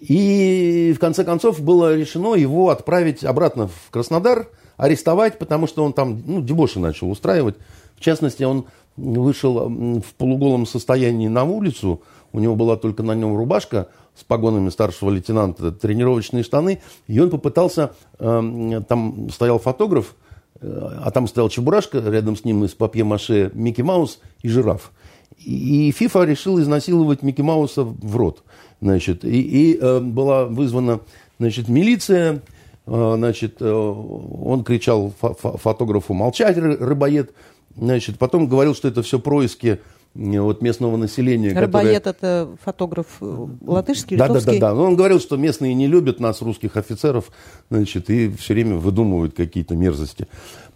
И в конце концов было решено его отправить обратно в Краснодар, арестовать, потому что он там, ну, дебоши начал устраивать. В частности, он вышел в полуголом состоянии на улицу, у него была только на нем рубашка с погонами старшего лейтенанта, тренировочные штаны, и он попытался, э, там стоял фотограф, э, а там стоял Чебурашка, рядом с ним из папье-маше Микки Маус и жираф. И, ФИФА решил изнасиловать Микки Мауса в рот. Значит, и и э, была вызвана значит, милиция, э, значит, э, он кричал фо фотографу «молчать, рыбоед», значит, потом говорил, что это все происки вот местного населения. Рыбоед которое... это фотограф э, латышский, да, литовский? Да, да, да. Но он говорил, что местные не любят нас, русских офицеров, значит, и все время выдумывают какие-то мерзости.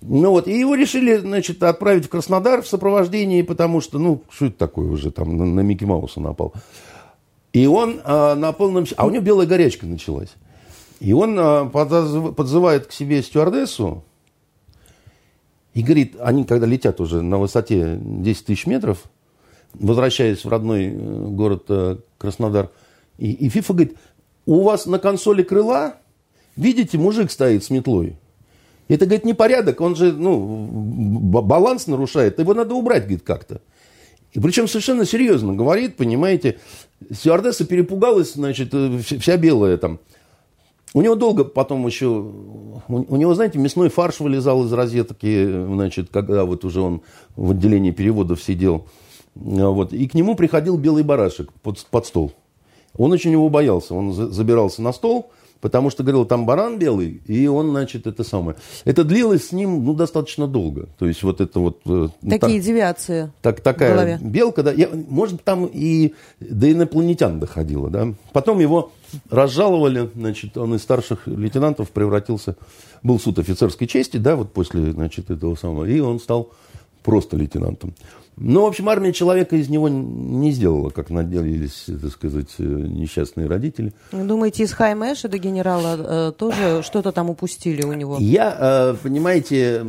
Ну вот, и его решили, значит, отправить в Краснодар в сопровождении, потому что, ну, что это такое уже, там, на, на Микки Мауса напал. И он а, на полном... А у него белая горячка началась. И он а, подзывает к себе стюардессу, и говорит, они когда летят уже на высоте 10 тысяч метров, возвращаясь в родной э, город э, Краснодар, и, и Фифа говорит, у вас на консоли крыла, видите, мужик стоит с метлой. Это, говорит, непорядок, он же, ну, баланс нарушает, его надо убрать, говорит, как-то. И причем совершенно серьезно говорит, понимаете, стюардесса перепугалась, значит, э, вся белая там. У него долго потом еще, у него, знаете, мясной фарш вылезал из розетки, значит, когда вот уже он в отделении переводов сидел. Вот. И к нему приходил белый барашек под, под стол. Он очень его боялся. Он забирался на стол, потому что, говорил, там баран белый, и он, значит, это самое. Это длилось с ним, ну, достаточно долго. То есть вот это вот... Э, Такие так, девиации так, Такая белка, да. Я, может, там и до инопланетян доходило, да. Потом его разжаловали, значит, он из старших лейтенантов превратился, был суд офицерской чести, да, вот после, значит, этого самого, и он стал просто лейтенантом. Ну, в общем, армия человека из него не сделала, как надеялись, так сказать, э, несчастные родители. Думаете, из Хайм-Эша до генерала э, тоже что-то там упустили у него? Я, э, понимаете...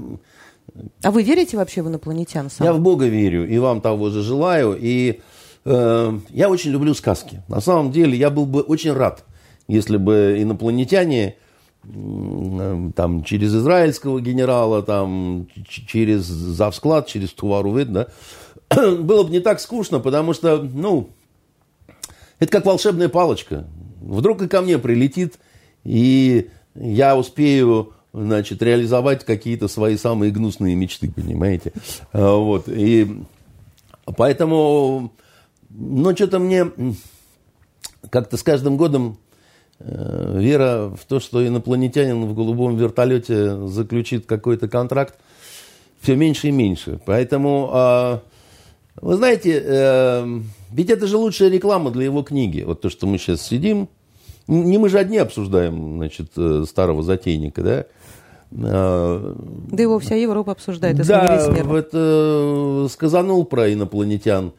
А вы верите вообще в инопланетян сам? Я в Бога верю, и вам того же желаю. И э, я очень люблю сказки. На самом деле, я был бы очень рад, если бы инопланетяне там, через израильского генерала, там, через завсклад, через Туварувид, да, *clears throat* было бы не так скучно, потому что, ну, это как волшебная палочка. Вдруг и ко мне прилетит, и я успею, значит, реализовать какие-то свои самые гнусные мечты, понимаете? А, вот, и поэтому, ну, что-то мне как-то с каждым годом вера в то, что инопланетянин в голубом вертолете заключит какой-то контракт, все меньше и меньше. Поэтому, а, вы знаете, э, ведь это же лучшая реклама для его книги. Вот то, что мы сейчас сидим, не мы же одни обсуждаем, значит, э, старого затейника, да? А, да его вся Европа обсуждает, если да, это сказанул про инопланетян.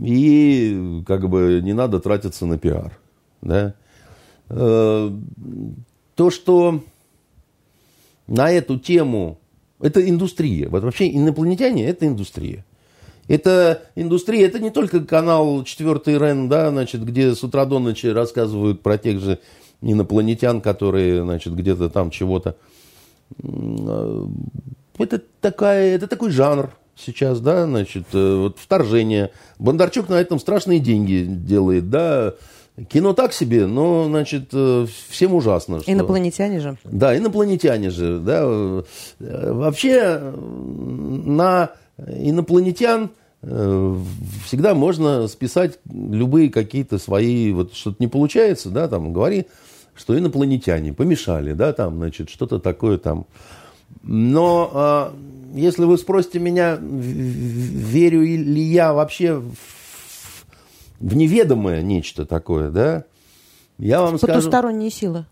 И как бы не надо тратиться на пиар. Да? Э, то, что на эту тему, это индустрия. Вот вообще инопланетяне – это индустрия. Это индустрия, это не только канал 4 РЕН, да, значит, где с утра до ночи рассказывают про тех же инопланетян, которые, значит, где-то там чего-то. Э, это, такая, это такой жанр сейчас, да, значит, э, вот вторжение. Бондарчук на этом страшные деньги делает, да, Кино так себе, но, значит, э, всем ужасно. Что... Инопланетяне же. Да, инопланетяне же. Да. Э, вообще на инопланетян э, всегда можно списать любые какие-то свои, вот что-то не получается, да, там, говори, что инопланетяне помешали, да, там, значит, что-то такое там. Но а, если вы спросите меня, верю ли я вообще в в неведомое нечто такое, да, я вам скажу... Потусторонние силы.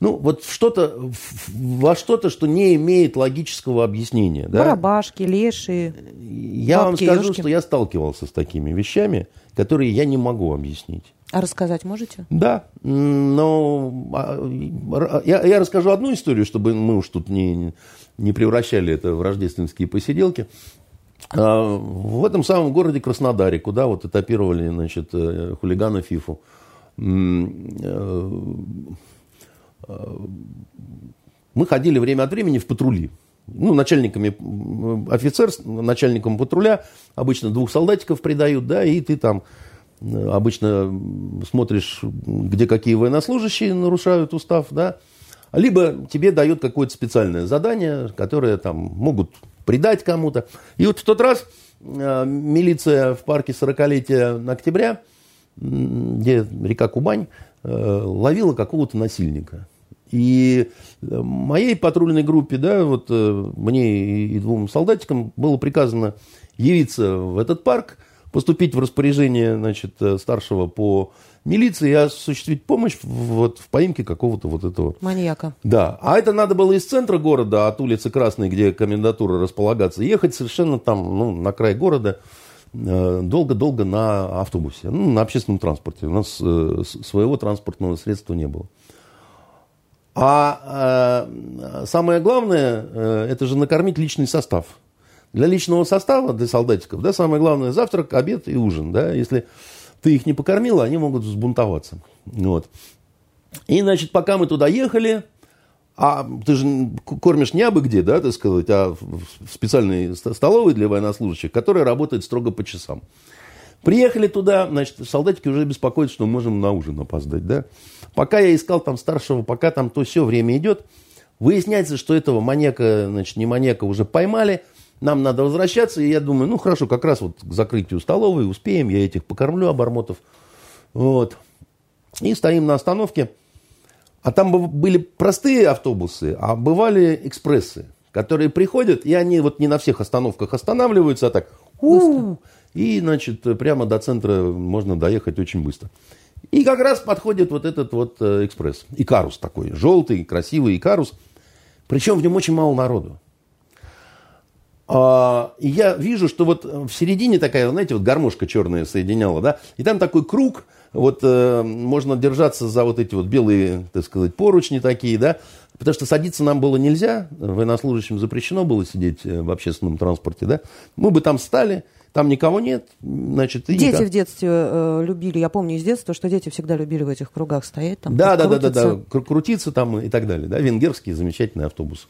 Ну, вот что-то, во что-то, что не имеет логического объяснения. Да? Барабашки, леши, Я бабки, вам скажу, ешки. что я сталкивался с такими вещами, которые я не могу объяснить. А рассказать можете? Да, но а, я, я расскажу одну историю, чтобы мы уж тут не, не превращали это в рождественские посиделки. А, в этом самом городе Краснодаре, куда вот этапировали значит, э, хулиганы ФИФУ, э, мы ходили время от времени в патрули. Ну, начальниками, офицер, начальником патруля. Обычно двух солдатиков придают, да, и ты там э, обычно смотришь, где какие военнослужащие нарушают устав, да, либо тебе дают какое-то специальное задание, которое там могут предать кому-то. И вот в тот раз э, милиция в парке 40-летия октября, где река Кубань, э, ловила какого-то насильника. И э, моей патрульной группе, да, вот мне и двум солдатикам было приказано явиться в этот парк, поступить в распоряжение значит, старшего по милиции и осуществить помощь вот, в поимке какого-то вот этого... Маньяка. Да. А это надо было из центра города, от улицы Красной, где комендатура располагаться, ехать совершенно там, ну, на край города, э, долго-долго на автобусе, ну, на общественном транспорте. У нас э, своего транспортного средства не было. А э, самое главное, э, это же накормить личный состав. Для личного состава, для солдатиков, да, самое главное завтрак, обед и ужин. Да, если ты их не покормила, они могут взбунтоваться. Вот. И, значит, пока мы туда ехали, а ты же кормишь не абы где, да, так сказать, а в специальной столовой для военнослужащих, которая работает строго по часам. Приехали туда, значит, солдатики уже беспокоятся, что мы можем на ужин опоздать, да. Пока я искал там старшего, пока там то все время идет, выясняется, что этого маньяка, значит, не маньяка уже поймали – нам надо возвращаться, и я думаю, ну хорошо, как раз вот к закрытию столовой успеем, я этих покормлю обормотов. Вот. И стоим на остановке. А там были простые автобусы, а бывали экспрессы, которые приходят, и они вот не на всех остановках останавливаются, а так у и, значит, прямо до центра можно доехать очень быстро. И как раз подходит вот этот вот э, экспресс. Икарус такой, желтый, красивый Икарус. Причем в нем очень мало народу. А, и я вижу, что вот в середине такая, знаете, вот гармошка черная соединяла, да, и там такой круг, вот э, можно держаться за вот эти вот белые, так сказать, поручни такие, да, потому что садиться нам было нельзя, военнослужащим запрещено было сидеть э, в общественном транспорте, да, мы бы там стали, там никого нет, значит... Дети никак... в детстве э, любили, я помню из детства, что дети всегда любили в этих кругах стоять, там, да, да, да, да, да, крутиться там и так далее, да, венгерские замечательные автобусы.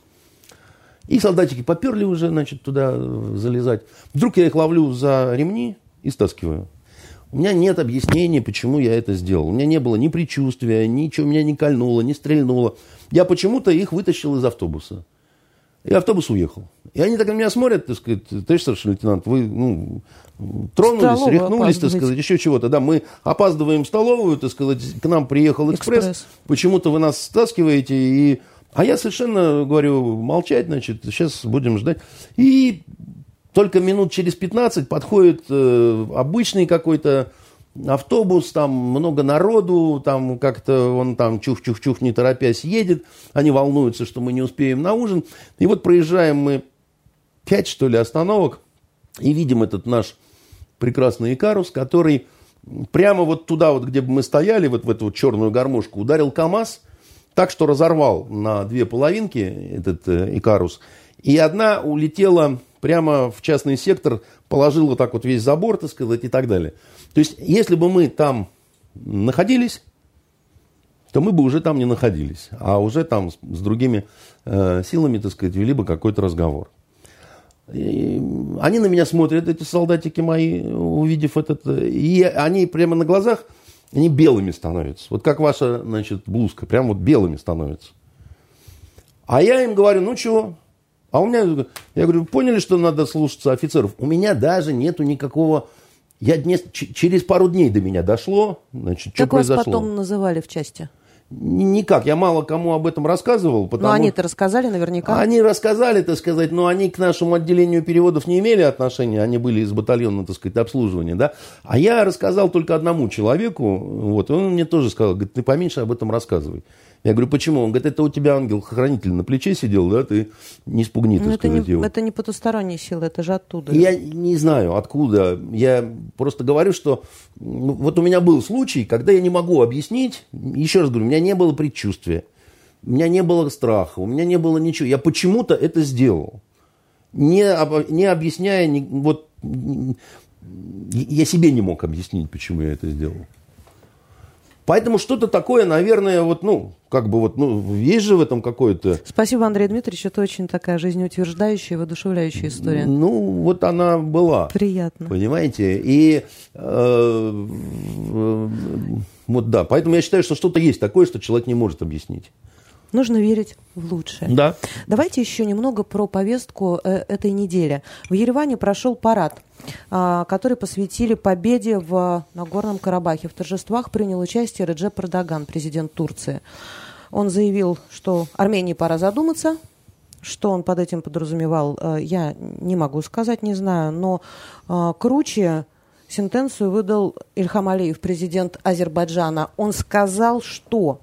И солдатики поперли уже, значит, туда э, залезать. Вдруг я их ловлю за ремни и стаскиваю. У меня нет объяснения, почему я это сделал. У меня не было ни предчувствия, ничего меня не кольнуло, не стрельнуло. Я почему-то их вытащил из автобуса. И автобус уехал. И они так на меня смотрят, так сказать, товарищ старший лейтенант, вы ну, тронулись, Столовую рехнулись, так сказать, еще чего-то. Да, мы опаздываем в столовую, так сказать, к нам приехал экспресс. экспресс. Почему-то вы нас стаскиваете и а я совершенно говорю, молчать, значит, сейчас будем ждать. И только минут через 15 подходит э, обычный какой-то автобус, там много народу, там как-то он там чух-чух-чух не торопясь едет, они волнуются, что мы не успеем на ужин. И вот проезжаем мы пять, что ли, остановок, и видим этот наш прекрасный Икарус, который прямо вот туда, вот, где бы мы стояли, вот в эту вот черную гармошку, ударил КАМАЗ – так что разорвал на две половинки этот э, Икарус. И одна улетела прямо в частный сектор, положила так вот весь забор, так сказать, и так далее. То есть, если бы мы там находились, то мы бы уже там не находились, а уже там с, с другими э, силами, так сказать, вели бы какой-то разговор. И они на меня смотрят, эти солдатики мои, увидев этот, и они прямо на глазах они белыми становятся. Вот как ваша, значит, блузка, прям вот белыми становятся. А я им говорю, ну чего? А у меня, я говорю, поняли, что надо слушаться офицеров? У меня даже нету никакого... Я днес, через пару дней до меня дошло, значит, что как произошло. вас потом называли в части? Никак. Я мало кому об этом рассказывал. Потому... Но они-то рассказали наверняка. Они рассказали, так сказать, но они к нашему отделению переводов не имели отношения. Они были из батальона, так сказать, обслуживания. Да? А я рассказал только одному человеку. Вот, он мне тоже сказал, говорит, ты поменьше об этом рассказывай. Я говорю, почему? Он говорит, это у тебя ангел-хранитель на плече сидел, да, ты не спугни, так это сказать, не, его. Это не потусторонние силы, это же оттуда. Я не знаю, откуда. Я просто говорю, что ну, вот у меня был случай, когда я не могу объяснить, еще раз говорю, у меня не было предчувствия, у меня не было страха, у меня не было ничего. Я почему-то это сделал. Не, не объясняя, не, вот я себе не мог объяснить, почему я это сделал. Поэтому что-то такое, наверное, вот, ну, как бы вот, ну, есть же в этом какое-то... Спасибо, Андрей Дмитриевич, это очень такая жизнеутверждающая, воодушевляющая история. Ну, вот она была. Приятно. Понимаете? И э, э, вот да, поэтому я считаю, что что-то есть такое, что человек не может объяснить. Нужно верить в лучшее. Да. Давайте еще немного про повестку э, этой недели. В Ереване прошел парад, э, который посвятили победе в Нагорном Карабахе. В торжествах принял участие Реджеп Эрдоган, президент Турции. Он заявил, что Армении пора задуматься, что он под этим подразумевал, э, я не могу сказать, не знаю, но э, круче сентенцию выдал Ильхам Алиев, президент Азербайджана. Он сказал, что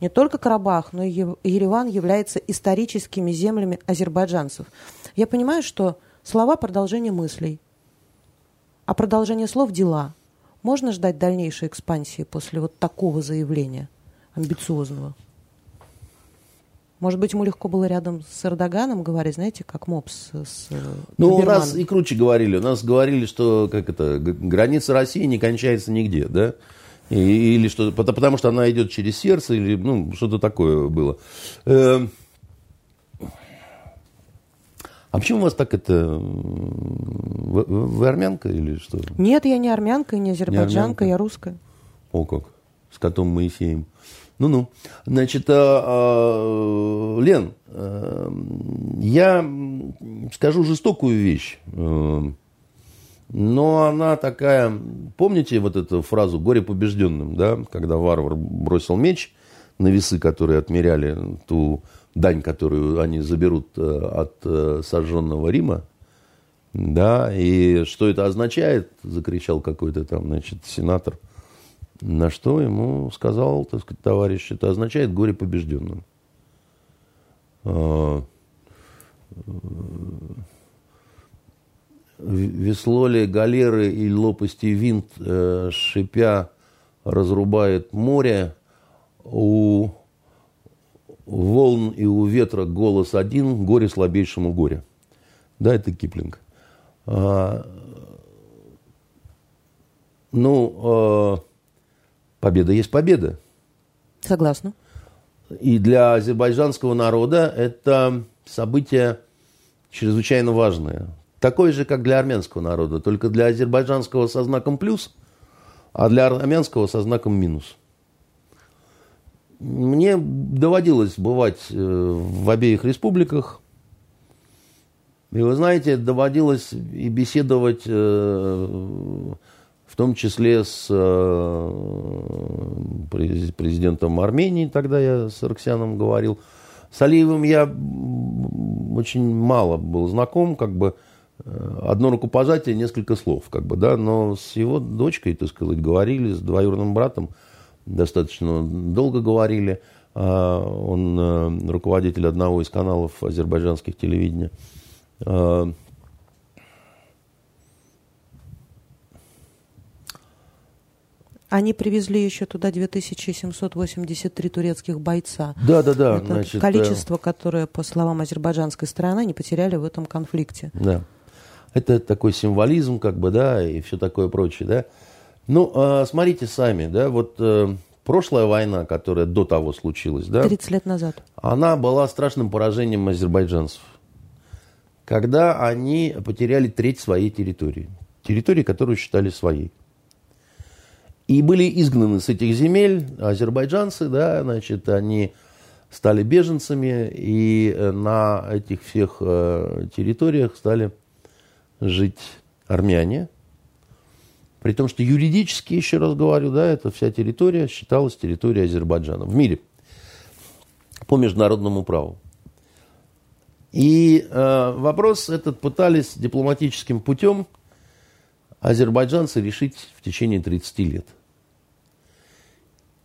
не только Карабах, но и Ереван является историческими землями азербайджанцев. Я понимаю, что слова – продолжение мыслей, а продолжение слов – дела. Можно ждать дальнейшей экспансии после вот такого заявления амбициозного? Может быть, ему легко было рядом с Эрдоганом говорить, знаете, как МОПС с Ну, у нас и круче говорили. У нас говорили, что как это, граница России не кончается нигде, да? Или что, потому что она идет через сердце, или ну, что-то такое было. Эм, а почему у вас так это... Вы, вы армянка или что? Нет, я не армянка, не азербайджанка, не армянка. я русская. О как, с котом Моисеем. Ну-ну. Значит, а, а, Лен, а, я скажу жестокую вещь. А, но она такая, помните вот эту фразу «горе побежденным», да, когда варвар бросил меч на весы, которые отмеряли ту дань, которую они заберут э, от э, сожженного Рима. Да, и что это означает, закричал какой-то там, значит, сенатор. На что ему сказал, так сказать, товарищ, это означает горе побежденным. Весло ли галеры и лопасти винт, э, шипя, разрубает море, у волн и у ветра голос один, горе слабейшему горе. Да, это Киплинг. А, ну, а, победа есть победа. Согласна. И для азербайджанского народа это событие чрезвычайно важное. Такое же, как для армянского народа, только для азербайджанского со знаком плюс, а для армянского со знаком минус. Мне доводилось бывать э, в обеих республиках. И вы знаете, доводилось и беседовать э, в том числе с э, президентом Армении, тогда я с Арксяном говорил. С Алиевым я очень мало был знаком, как бы одно рукопожатие, несколько слов, как бы, да, но с его дочкой, так сказать, говорили, с двоюродным братом – достаточно долго говорили. А, он э, руководитель одного из каналов азербайджанских телевидения. А, Они привезли еще туда 2783 турецких бойца. Да, да, да. Это значит, количество, э... которое, по словам азербайджанской стороны, они потеряли в этом конфликте. Да. Это такой символизм, как бы, да, и все такое прочее, да. Ну, э, смотрите сами, да, вот э, прошлая война, которая до того случилась, да. 30 лет назад. Она была страшным поражением азербайджанцев. Когда они потеряли треть своей территории. Территории, которую считали своей. И были изгнаны с этих земель азербайджанцы, да, значит, они стали беженцами, и э, на этих всех э, территориях стали жить армяне – при том, что юридически, еще раз говорю, да, эта вся территория считалась территорией Азербайджана в мире по международному праву. И э, вопрос этот пытались дипломатическим путем азербайджанцы решить в течение 30 лет.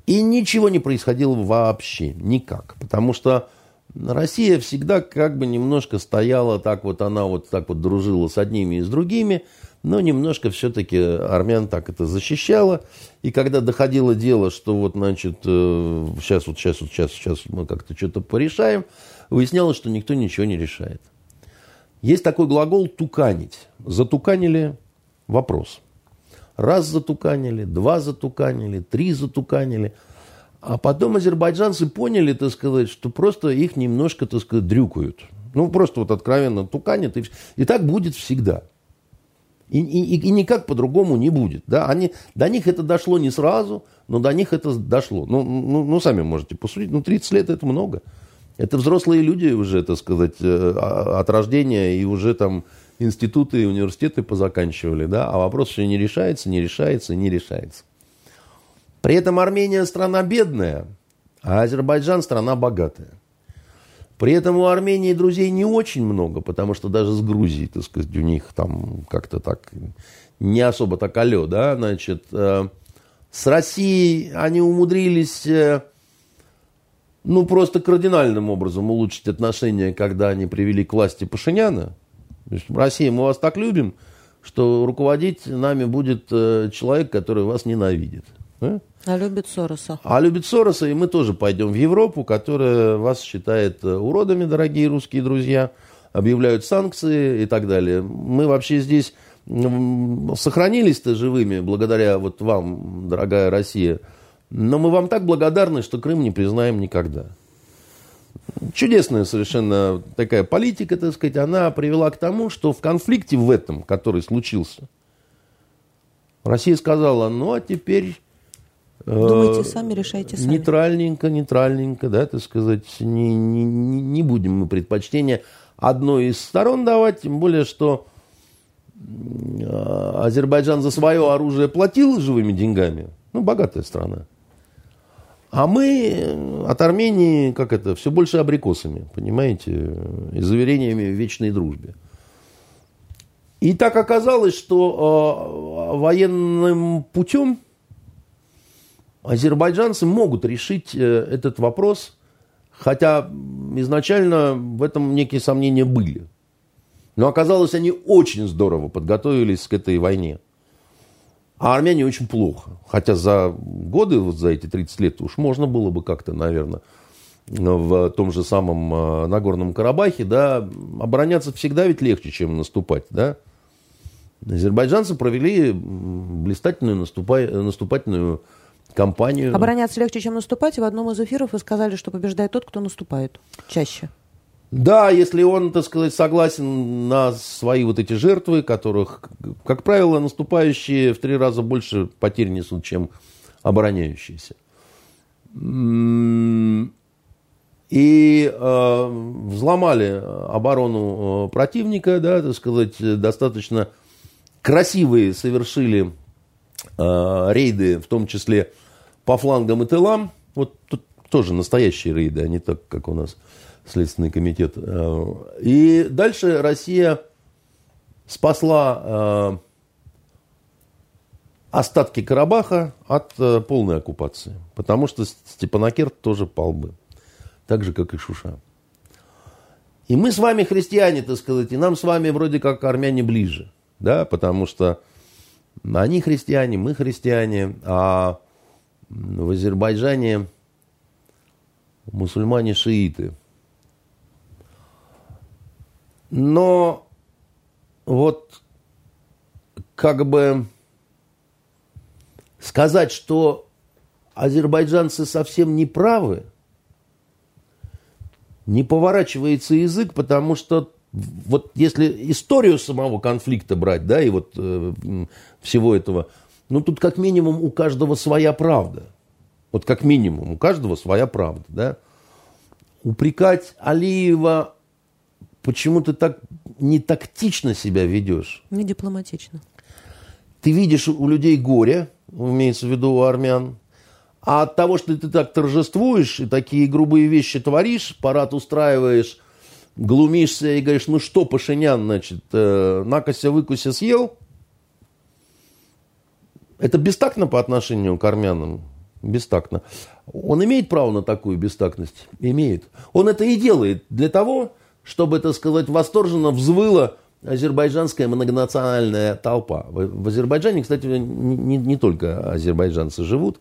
И ничего не происходило вообще, никак. Потому что Россия всегда как бы немножко стояла так вот, она вот так вот дружила с одними и с другими, но немножко все-таки армян так это защищало. И когда доходило дело, что вот, значит, сейчас вот, сейчас вот, сейчас, сейчас мы как-то что-то порешаем, выяснялось, что никто ничего не решает. Есть такой глагол «туканить». Затуканили – вопрос. Раз затуканили, два затуканили, три затуканили. А потом азербайджанцы поняли, так сказать, что просто их немножко, так сказать, дрюкают. Ну, просто вот откровенно туканят. И, и так будет всегда. И, и, и никак по-другому не будет. Да? Они, до них это дошло не сразу, но до них это дошло. Ну, ну, ну, сами можете посудить. Ну, 30 лет это много. Это взрослые люди уже, так сказать, э, а, от рождения и уже там институты и университеты позаканчивали. Да? А вопрос еще не решается, не решается, не решается. При этом Армения страна бедная, а Азербайджан страна богатая. При этом у Армении друзей не очень много, потому что даже с Грузией, так сказать, у них там как-то так не особо так алло, да, значит, э, с Россией они умудрились, э, ну, просто кардинальным образом улучшить отношения, когда они привели к власти Пашиняна. То есть, Россия, мы вас так любим, что руководить нами будет э, человек, который вас ненавидит. Да? А любит Сороса. А любит Сороса, и мы тоже пойдем в Европу, которая вас считает э, уродами, дорогие русские друзья, объявляют санкции и так далее. Мы вообще здесь сохранились-то живыми благодаря вот вам, дорогая Россия. Но мы вам так благодарны, что Крым не признаем никогда. Чудесная совершенно такая политика, так сказать, она привела к тому, что в конфликте в этом, который случился, Россия сказала, ну а теперь Думайте э, сами, решайте сами. Нейтральненько, нейтральненько, да, так сказать, не, не, не будем мы предпочтения одной из сторон давать, тем более, что э, Азербайджан за свое оружие платил живыми деньгами. Ну, богатая страна. А мы от Армении, как это, все больше абрикосами, понимаете, и заверениями в вечной дружбе. И так оказалось, что э, военным путем азербайджанцы могут решить э, этот вопрос, хотя изначально в этом некие сомнения были. Но оказалось, они очень здорово подготовились к этой войне. А армяне очень плохо. Хотя за годы, вот за эти 30 лет, уж можно было бы как-то, наверное, в том же самом э, Нагорном Карабахе, да, обороняться всегда ведь легче, чем наступать, да. Азербайджанцы провели блистательную наступа... наступательную кампанию. Обороняться легче, чем наступать, и в одном из эфиров вы сказали, что побеждает тот, кто наступает чаще. Да, если он, так сказать, согласен на свои вот эти жертвы, которых, как правило, наступающие в три раза больше потерь несут, чем обороняющиеся. И э, взломали оборону э, противника, да, так сказать, достаточно красивые совершили рейды, в том числе по флангам и тылам. Вот тут тоже настоящие рейды, а не так, как у нас Следственный комитет. Э, и дальше Россия спасла э, остатки Карабаха от э, полной оккупации. Потому что Степанакерт тоже пал бы. Так же, как и Шуша. И мы с вами христиане, так сказать, и нам с вами вроде как армяне ближе. Да, потому что они христиане, мы христиане, а в Азербайджане мусульмане шииты – но вот как бы сказать, что азербайджанцы совсем не правы, не поворачивается язык, потому что вот если историю самого конфликта брать, да, и вот э, всего этого, ну тут как минимум у каждого своя правда. Вот как минимум у каждого своя правда, да. Упрекать Алиева почему ты так не тактично себя ведешь? Не дипломатично. Ты видишь у людей горе, имеется в виду у армян, а от того, что ты так торжествуешь и такие грубые вещи творишь, парад устраиваешь, глумишься и говоришь, ну что, Пашинян, значит, э, накося, выкуся съел, это бестактно по отношению к армянам? Бестактно. Он имеет право на такую бестактность? Имеет. Он это и делает для того, чтобы, так сказать, восторженно взвыла азербайджанская многонациональная толпа. В, Азербайджане, кстати, не, не, не только азербайджанцы живут.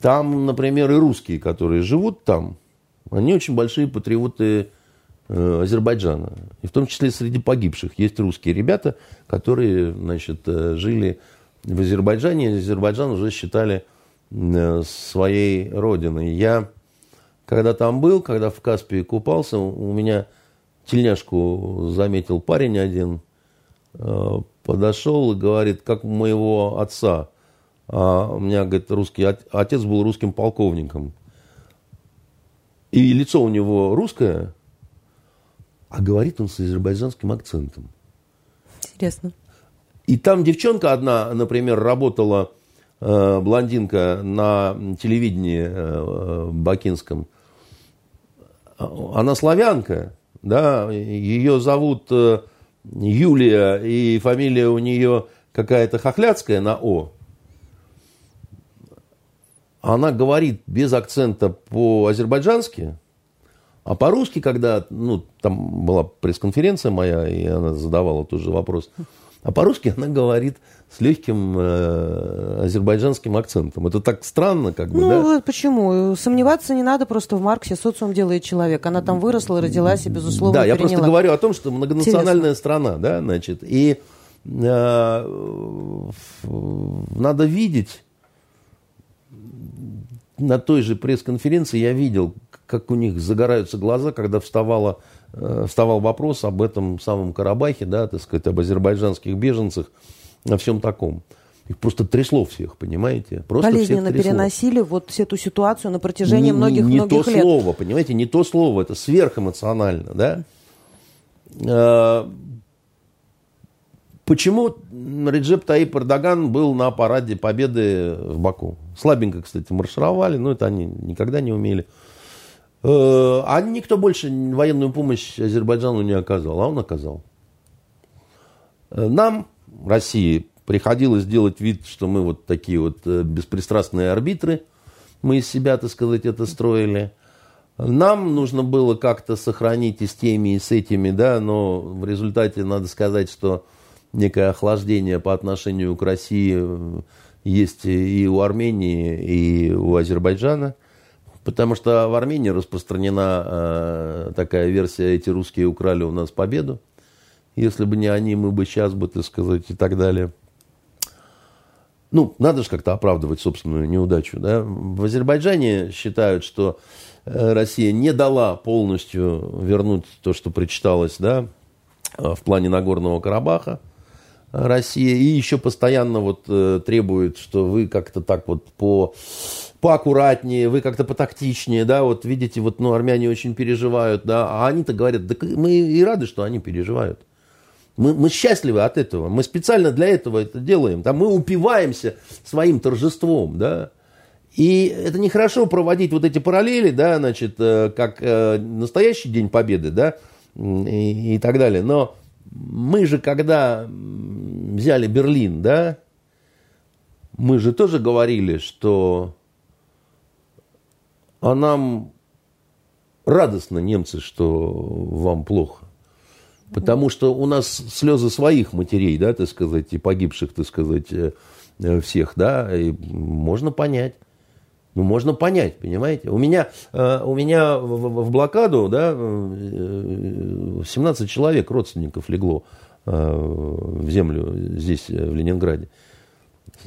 Там, например, и русские, которые живут там, они очень большие патриоты Азербайджана. И в том числе среди погибших есть русские ребята, которые значит, э, жили в Азербайджане. И Азербайджан уже считали э, своей родиной. Я когда там был, когда в Каспии купался, у меня тельняшку заметил парень один, э, подошел и говорит, как моего отца. А у меня, говорит, русский, отец был русским полковником. И лицо у него русское, а говорит он с азербайджанским акцентом. Интересно. И там девчонка одна, например, работала, э, блондинка, на телевидении э, бакинском она славянка, да, ее зовут э, Юлия, и фамилия у нее какая-то хохляцкая на О. Она говорит без акцента по-азербайджански, а по-русски, когда, ну, там была пресс-конференция моя, и она задавала тоже вопрос, а по-русски она говорит с легким э, азербайджанским акцентом. Это так странно, как бы, ну, да? почему? Сомневаться не надо просто в Марксе. Социум делает человек. Она там выросла, родилась и, безусловно, Да, я переняла. просто говорю о том, что многонациональная Интересно. страна, да, значит, и э, надо видеть на той же пресс-конференции я видел, как у них загораются глаза, когда вставала Э, вставал вопрос об этом самом Карабахе, да, так сказать, об азербайджанских беженцах, о всем таком. Их просто трясло всех, понимаете? Просто Болезненно всех переносили вот эту ситуацию на протяжении многих-многих не, многих не то лет. слово, понимаете, не то слово, это сверхэмоционально, да? Э, почему Реджеп Таип Эрдоган был на параде Победы в Баку? Слабенько, кстати, маршировали, но это они никогда не умели. Э, а никто больше военную помощь Азербайджану не оказал, а он оказал. Э, нам, России, приходилось делать вид, что мы вот такие вот э, беспристрастные арбитры. Мы из себя, так сказать, это строили. Нам нужно было как-то сохранить и с теми, и с этими, да, но в результате надо сказать, что некое охлаждение по отношению к России есть и у Армении, и у Азербайджана. Потому что в Армении распространена э, такая версия, эти русские украли у нас победу. Если бы не они, мы бы сейчас бы, так сказать, и так далее. Ну, надо же как-то оправдывать собственную неудачу. Да? В Азербайджане считают, что э, Россия не дала полностью вернуть то, что причиталось да, в плане Нагорного Карабаха. Россия. И еще постоянно вот э, требует, что вы как-то так вот по поаккуратнее, вы как-то потактичнее, да, вот видите, вот, ну, армяне очень переживают, да, а они-то говорят, да мы и рады, что они переживают. Мы, мы счастливы от этого. Мы специально для этого это делаем. Там мы упиваемся своим торжеством, да. И это нехорошо проводить вот эти параллели, да, значит, э, как э, настоящий День Победы, да, и, и так далее. Но мы же, когда взяли Берлин, да, мы же тоже говорили, что а нам радостно, немцы, что вам плохо. Потому что у нас слезы своих матерей, да, так сказать, и погибших, так сказать, э, э, всех, да, и можно понять. Ну, можно понять, понимаете? У меня, э, у меня в блокаду, да, 17 человек, родственников легло в землю здесь, в Ленинграде.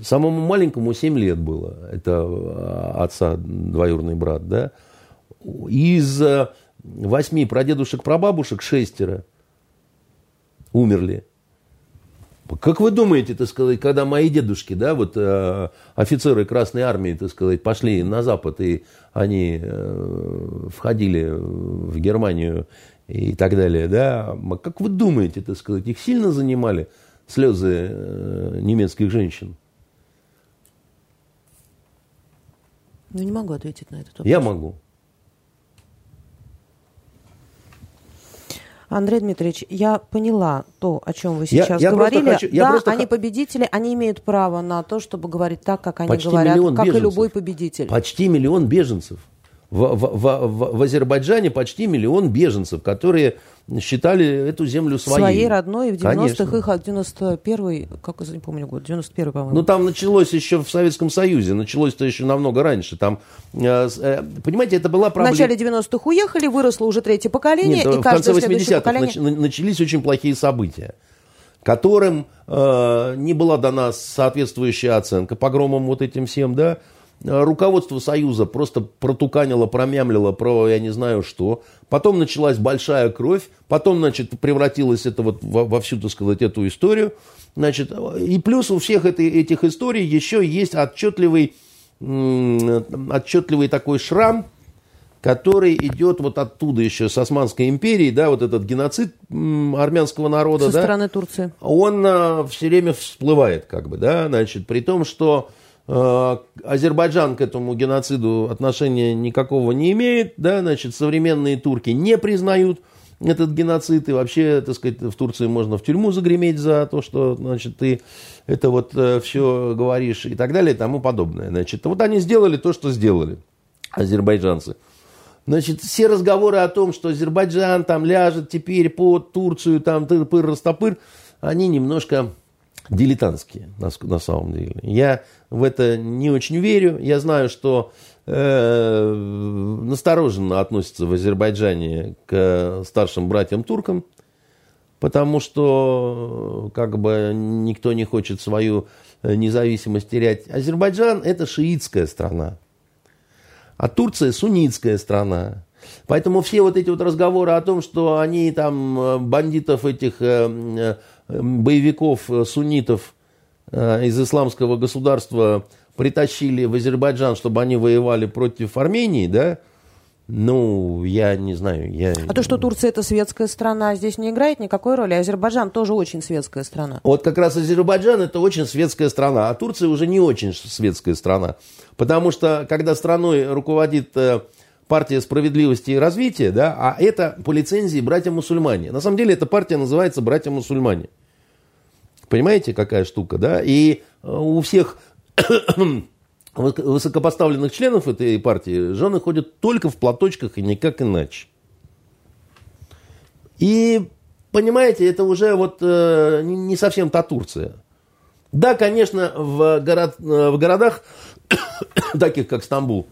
Самому маленькому 7 лет было. Это отца двоюродный брат, да. Из восьми прадедушек-прабабушек шестеро – умерли. Как вы думаете, так сказать, когда мои дедушки, да, вот э, офицеры Красной Армии, так сказать, пошли на Запад, и они э, входили в Германию и так далее, да, как вы думаете, так сказать, их сильно занимали слезы э, немецких женщин? Ну, не могу ответить на этот вопрос. Я могу. Андрей Дмитриевич, я поняла то, о чем вы сейчас я, я говорили. Хочу, я да, они победители, они имеют право на то, чтобы говорить так, как они Почти говорят, как беженцев. и любой победитель. Почти миллион беженцев. В, в, в, в Азербайджане почти миллион беженцев, которые считали эту землю своей. Своей родной, и в 90-х их, 91-й, как я не помню год, 91-й, по-моему. Ну, там началось еще в Советском Союзе, началось-то еще намного раньше. Там, э, э, понимаете, это была проблема... В начале 90-х уехали, выросло уже третье поколение, Нет, и в конце 80-х поколение... начались очень плохие события которым э, не была дана соответствующая оценка погромам вот этим всем, да, руководство Союза просто протуканило, промямлило про я не знаю что. Потом началась большая кровь, потом, значит, превратилось это вот во, во всю, так сказать, эту историю. Значит, и плюс у всех этой, этих историй еще есть отчетливый, отчетливый такой шрам, который идет вот оттуда еще, с Османской империи, да, вот этот геноцид армянского народа. Со да, стороны Турции. Он а, все время всплывает, как бы, да, значит, при том, что Э, Азербайджан к этому геноциду отношения никакого не имеет, да, значит, современные турки не признают этот геноцид, и вообще, так сказать, в Турции можно в тюрьму загреметь за то, что, значит, ты это вот э, все говоришь и так далее и тому подобное. Значит, вот они сделали то, что сделали, азербайджанцы. Значит, все разговоры о том, что Азербайджан там ляжет теперь под Турцию, там тыр-пыр-растопыр, они немножко дилетантские на, на самом деле. Я в это не очень верю. Я знаю, что э, настороженно относятся в Азербайджане к старшим братьям-туркам, потому что как бы никто не хочет свою независимость терять. Азербайджан – это шиитская страна, а Турция – суннитская страна. Поэтому все вот эти вот разговоры о том, что они там э, бандитов этих э, боевиков э, суннитов э, из исламского государства притащили в Азербайджан, чтобы они воевали против Армении, да, Ну, я не знаю. Я... А то, что Турция это светская страна, здесь не играет никакой роли. Азербайджан тоже очень светская страна. Вот как раз Азербайджан это очень светская страна, а Турция уже не очень светская страна. Потому что, когда страной руководит э, партия справедливости и развития, да, а это по лицензии братья-мусульмане. На самом деле эта партия называется братья-мусульмане. Понимаете, какая штука, да? И э, у всех *coughs* высокопоставленных членов этой партии жены ходят только в платочках и никак иначе. И, понимаете, это уже вот э, не совсем та Турция. Да, конечно, в, город, в городах, *coughs* таких как Стамбул,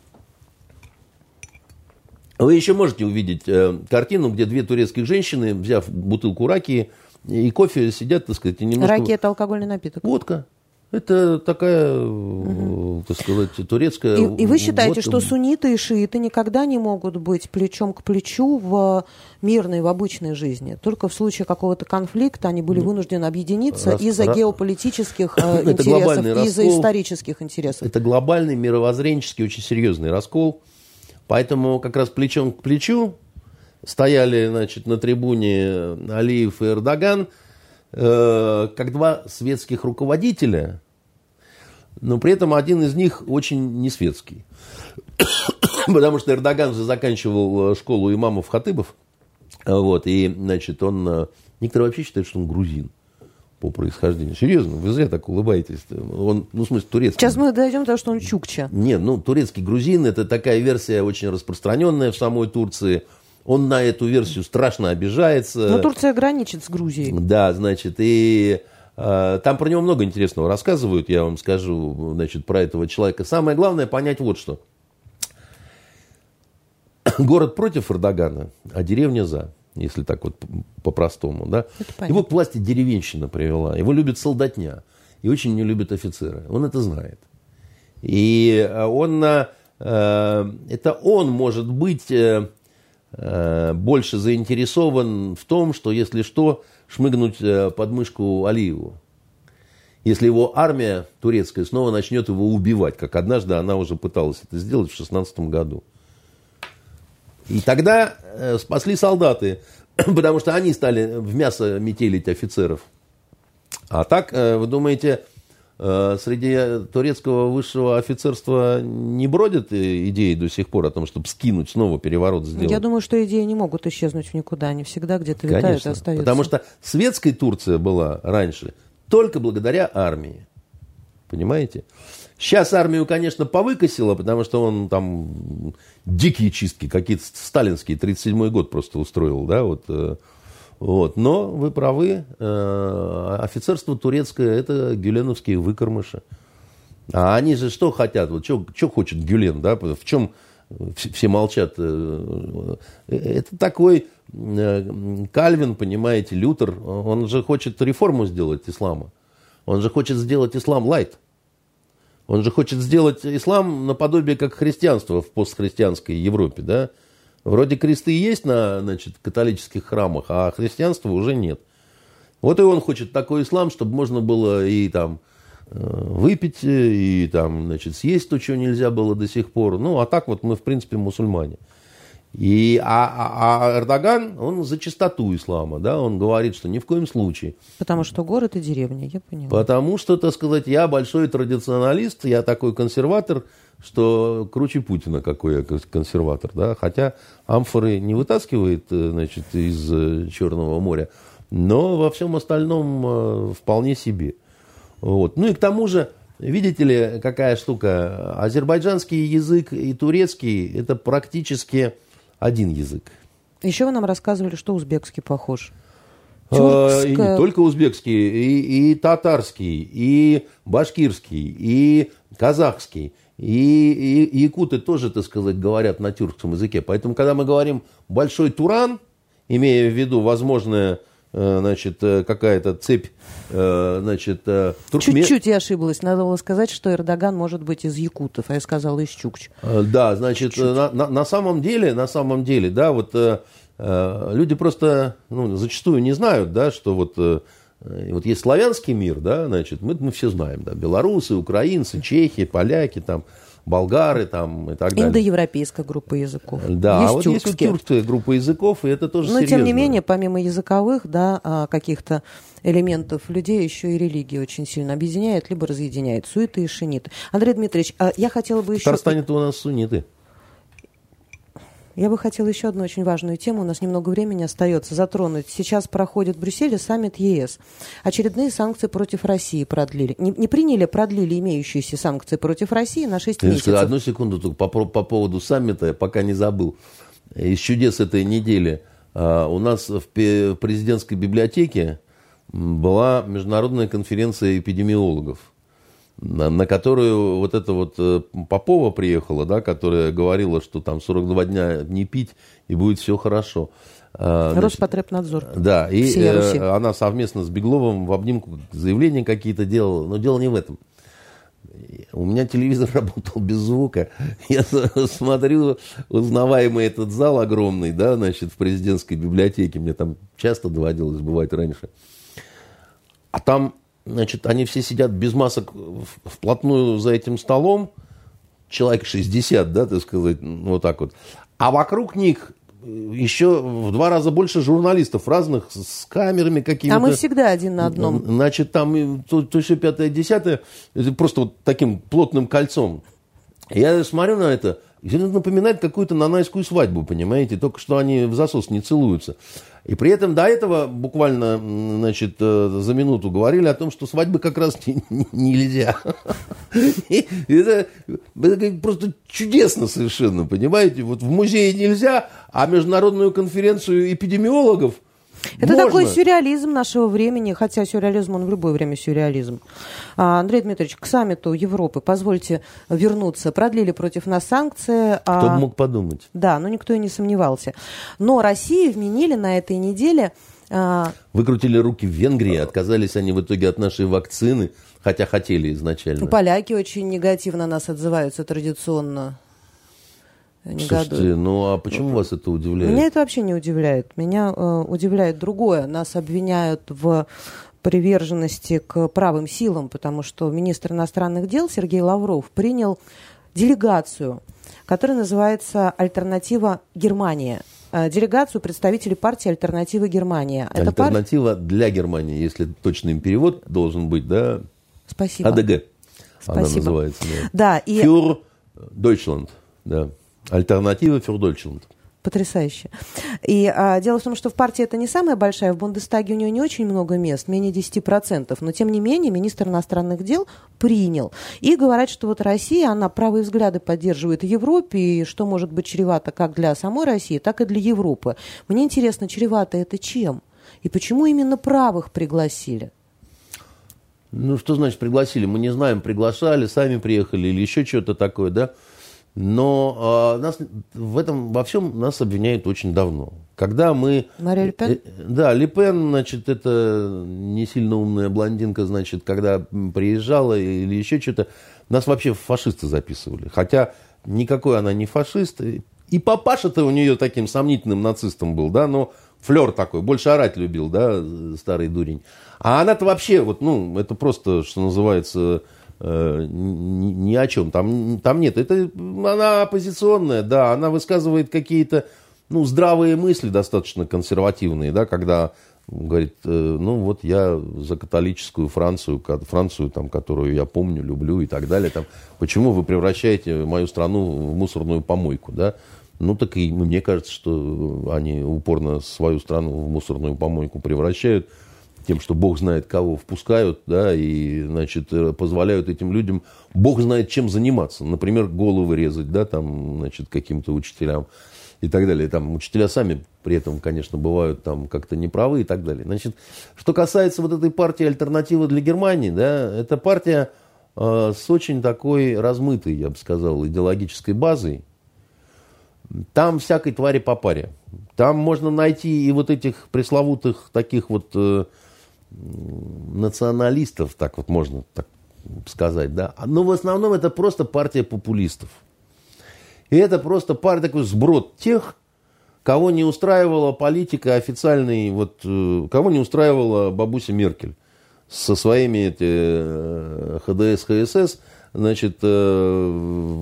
вы еще можете увидеть э, картину, где две турецких женщины, взяв бутылку раки и кофе, сидят, так сказать, и немножко... Раки – это алкогольный напиток. Водка. Это такая, угу. так сказать, турецкая... И, и вы считаете, вот... что сунниты и шииты никогда не могут быть плечом к плечу в мирной, в обычной жизни? Только в случае какого-то конфликта они были ну, вынуждены объединиться раз, из-за геополитических э, *laughs* интересов, из-за исторических интересов. Это глобальный мировоззренческий очень серьезный раскол. Поэтому как раз плечом к плечу стояли значит, на трибуне Алиев и Эрдоган, э, как два светских руководителя, но при этом один из них очень не светский. *coughs* Потому что Эрдоган же заканчивал школу имамов-хатыбов, вот, и, значит, он... Э, некоторые вообще считают, что он грузин по происхождению. Серьезно, вы зря так улыбаетесь. Он, ну, в смысле, турецкий. Сейчас мы дойдем до того, что он чукча. Нет, ну, турецкий грузин – это такая версия очень распространенная в самой Турции. Он на эту версию страшно обижается. Но Турция граничит с Грузией. Да, значит, и э, там про него много интересного рассказывают, я вам скажу, значит, про этого человека. Самое главное понять вот что. *coughs* Город против Эрдогана, а деревня за если так вот по-простому. Да? Его к власти деревенщина привела. Его любит солдатня. И очень не любит офицеры. Он это знает. И э, он, э, это он может быть э, больше заинтересован в том, что, если что, шмыгнуть под мышку Алиеву. Если его армия турецкая снова начнет его убивать, как однажды она уже пыталась это сделать в 16 году. И тогда э, спасли солдаты, *clears throat* потому что они стали в мясо метелить офицеров. А так, э, вы думаете, э, среди турецкого высшего офицерства не бродят идеи до сих пор о том, чтобы скинуть, снова переворот сделать? Я думаю, что идеи не могут исчезнуть в никуда. Они всегда где-то витают Конечно, и остаются. Потому что светская Турция была раньше только благодаря армии. Понимаете? Сейчас армию, конечно, повыкосило, потому что он там дикие чистки, какие-то сталинские, 37-й год просто устроил, да, вот. Э, вот. Но вы правы, э, офицерство турецкое – это гюленовские выкормыши. А они же что хотят? Вот что, хочет Гюлен, да? В чем все молчат? Э, это такой Кальвин, понимаете, Лютер, он же хочет реформу сделать ислама. Он же хочет сделать ислам лайт. Он же хочет сделать ислам наподобие как христианство в постхристианской Европе, да? Вроде кресты есть на значит, католических храмах, а христианства уже нет. Вот и он хочет такой ислам, чтобы можно было и там э, выпить, и там, значит, съесть то, чего нельзя было до сих пор. Ну, а так вот мы, в принципе, мусульмане. И, а, а, а Эрдоган, он за чистоту ислама, да, он говорит, что ни в коем случае. Потому что город и деревня, я понимаю. Потому что, так сказать, я большой традиционалист, я такой консерватор, что круче Путина какой я консерватор, да, хотя амфоры не вытаскивает, э, значит, из э, Черного моря, но во всем остальном э, вполне себе. Вот. Ну и к тому же, видите ли, какая штука, азербайджанский язык и турецкий, это практически один язык. Еще вы нам рассказывали, что узбекский похож. Тюркская... И не только узбекский, и, и татарский, и башкирский, и казахский. И, и якуты тоже, так сказать, говорят на тюркском языке. Поэтому, когда мы говорим «большой Туран», имея в виду возможное Э, значит, э, какая-то цепь, э, значит, туркмен... Чуть-чуть я ошиблась. Надо было сказать, что Эрдоган может быть из якутов, а я сказала из чукч. Да, значит, на, на, на самом деле, на самом деле, да, вот люди просто, ну, зачастую не знают, да, что вот И вот есть славянский мир, да, значит, мы, мы все знаем, да, белорусы, украинцы, чехи, поляки, там, болгары там и так далее. Индоевропейская группа языков. Да, есть а вот тюркские. есть вот тюркская группа языков, и это тоже Но серьезно. тем не менее, помимо языковых, да, а, каких-то элементов людей, еще и религия очень сильно объединяет, либо разъединяет. Суеты и шиниты. Андрей Дмитриевич, а я хотела бы еще... В Татарстане у нас сунниты. Я бы хотела еще одну очень важную тему, у нас немного времени остается, затронуть. Сейчас проходит в Брюсселе саммит ЕС. Очередные санкции против России продлили. Не, не приняли, продлили имеющиеся санкции против России на 6 месяцев. Одну секунду только по, по поводу саммита, я пока не забыл. Из чудес этой недели. А, у нас в президентской библиотеке была международная конференция эпидемиологов на, на которую вот эта вот э, Попова приехала, да, которая говорила, что там 42 дня не пить, и будет все хорошо. А, Роспотребнадзор. Да, и э, она совместно с Бегловым в обнимку заявления какие-то делала, но дело не в этом. У меня телевизор *laughs* работал без звука. Я смотрю узнаваемый этот зал огромный, да, значит, в президентской библиотеке. Мне там часто доводилось бывать раньше. А там Значит, они все сидят без масок вплотную за этим столом, человек 60, да, так сказать, вот так вот. А вокруг них еще в два раза больше журналистов разных с камерами какими-то. А мы всегда один на одном. Значит, там то, то еще пятое, десятое, просто вот таким плотным кольцом. Я смотрю на это, это напоминает какую-то нанайскую свадьбу, понимаете? Только что они в засос не целуются. И при этом до этого буквально значит, э, за минуту говорили о том, что свадьбы как раз не, не, нельзя. *laughs* Это, это просто чудесно совершенно, понимаете? Вот в музее нельзя, а международную конференцию эпидемиологов – это Можно. такой сюрреализм нашего времени, хотя сюрреализм, он в любое время сюрреализм. А, Андрей Дмитриевич, к саммиту Европы, позвольте вернуться, продлили против нас санкции. А Кто а... мог подумать? Да, но никто и не сомневался. Но России вменили на этой неделе... А... Выкрутили руки в Венгрии, отказались они в итоге от нашей вакцины, хотя хотели изначально. Поляки очень негативно нас отзываются традиционно негодуют. Слушайте, ну а почему вас это удивляет? Меня это вообще не удивляет. Меня э, удивляет другое. Нас обвиняют в приверженности к правым силам, потому что министр иностранных дел Сергей Лавров принял делегацию, которая называется «Альтернатива Германия». Э, делегацию представителей партии «Альтернатива Германия». Альтернатива пар... для Германии, если точный им перевод должен быть, да? Спасибо. АДГ. Спасибо. Она называется. Да, да и... Фюр Deutschland, да. Альтернатива Фюрдольчланд. Потрясающе. И а, дело в том, что в партии это не самая большая, в Бундестаге у нее не очень много мест, менее 10%, но тем не менее министр иностранных дел принял. И говорят, что вот Россия, она правые взгляды поддерживает в Европе, и что может быть чревато как для самой России, так и для Европы. Мне интересно, чревато это чем? И почему именно правых пригласили? Ну, что значит пригласили? Мы не знаем, приглашали, сами приехали или еще что-то такое, да? Но э, нас в этом во всем нас обвиняют очень давно. Когда мы... Мария Ле Пен? Э, да, Ле Пен, значит, это не сильно умная блондинка, значит, когда приезжала или еще что-то, нас вообще фашисты записывали. Хотя никакой она не фашист. И папаша-то у нее таким сомнительным нацистом был, да, но флер такой, больше орать любил, да, старый дурень. А она-то вообще, вот, ну, это просто, что называется, ни, ни о чем. Там, там нет. Это, она оппозиционная, да, она высказывает какие-то ну, здравые мысли достаточно консервативные, да, когда говорит, э, ну вот я за католическую Францию, Францию, там, которую я помню, люблю и так далее. Там, почему вы превращаете мою страну в мусорную помойку, да? Ну, так и мне кажется, что они упорно свою страну в мусорную помойку превращают тем, что Бог знает, кого впускают, да, и, значит, э, позволяют этим людям, Бог знает, чем заниматься. Например, головы резать, да, там, значит, каким-то учителям и так далее. Там учителя сами при этом, конечно, бывают там как-то неправы и так далее. Значит, что касается вот этой партии «Альтернатива для Германии», да, это партия э, с очень такой размытой, я бы сказал, идеологической базой. Там всякой твари по паре. Там можно найти и вот этих пресловутых таких вот э, националистов, так вот можно так сказать, да. Но в основном это просто партия популистов. И это просто партия, такой сброд тех, кого не устраивала политика официальной, вот, э, кого не устраивала бабуся Меркель со своими эти, э, ХДС, ХСС, значит, э,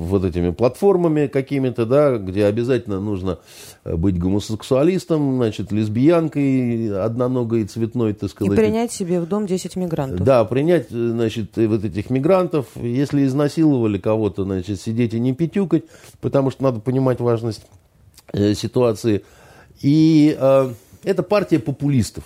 вот этими платформами какими-то, да, где обязательно нужно быть гомосексуалистом, значит, лесбиянкой, одноногой, цветной, так сказать. И принять себе в дом 10 мигрантов. Да, принять, значит, вот этих мигрантов. Если изнасиловали кого-то, значит, сидеть и не пятюкать, потому что надо понимать важность э, ситуации. И э, это партия популистов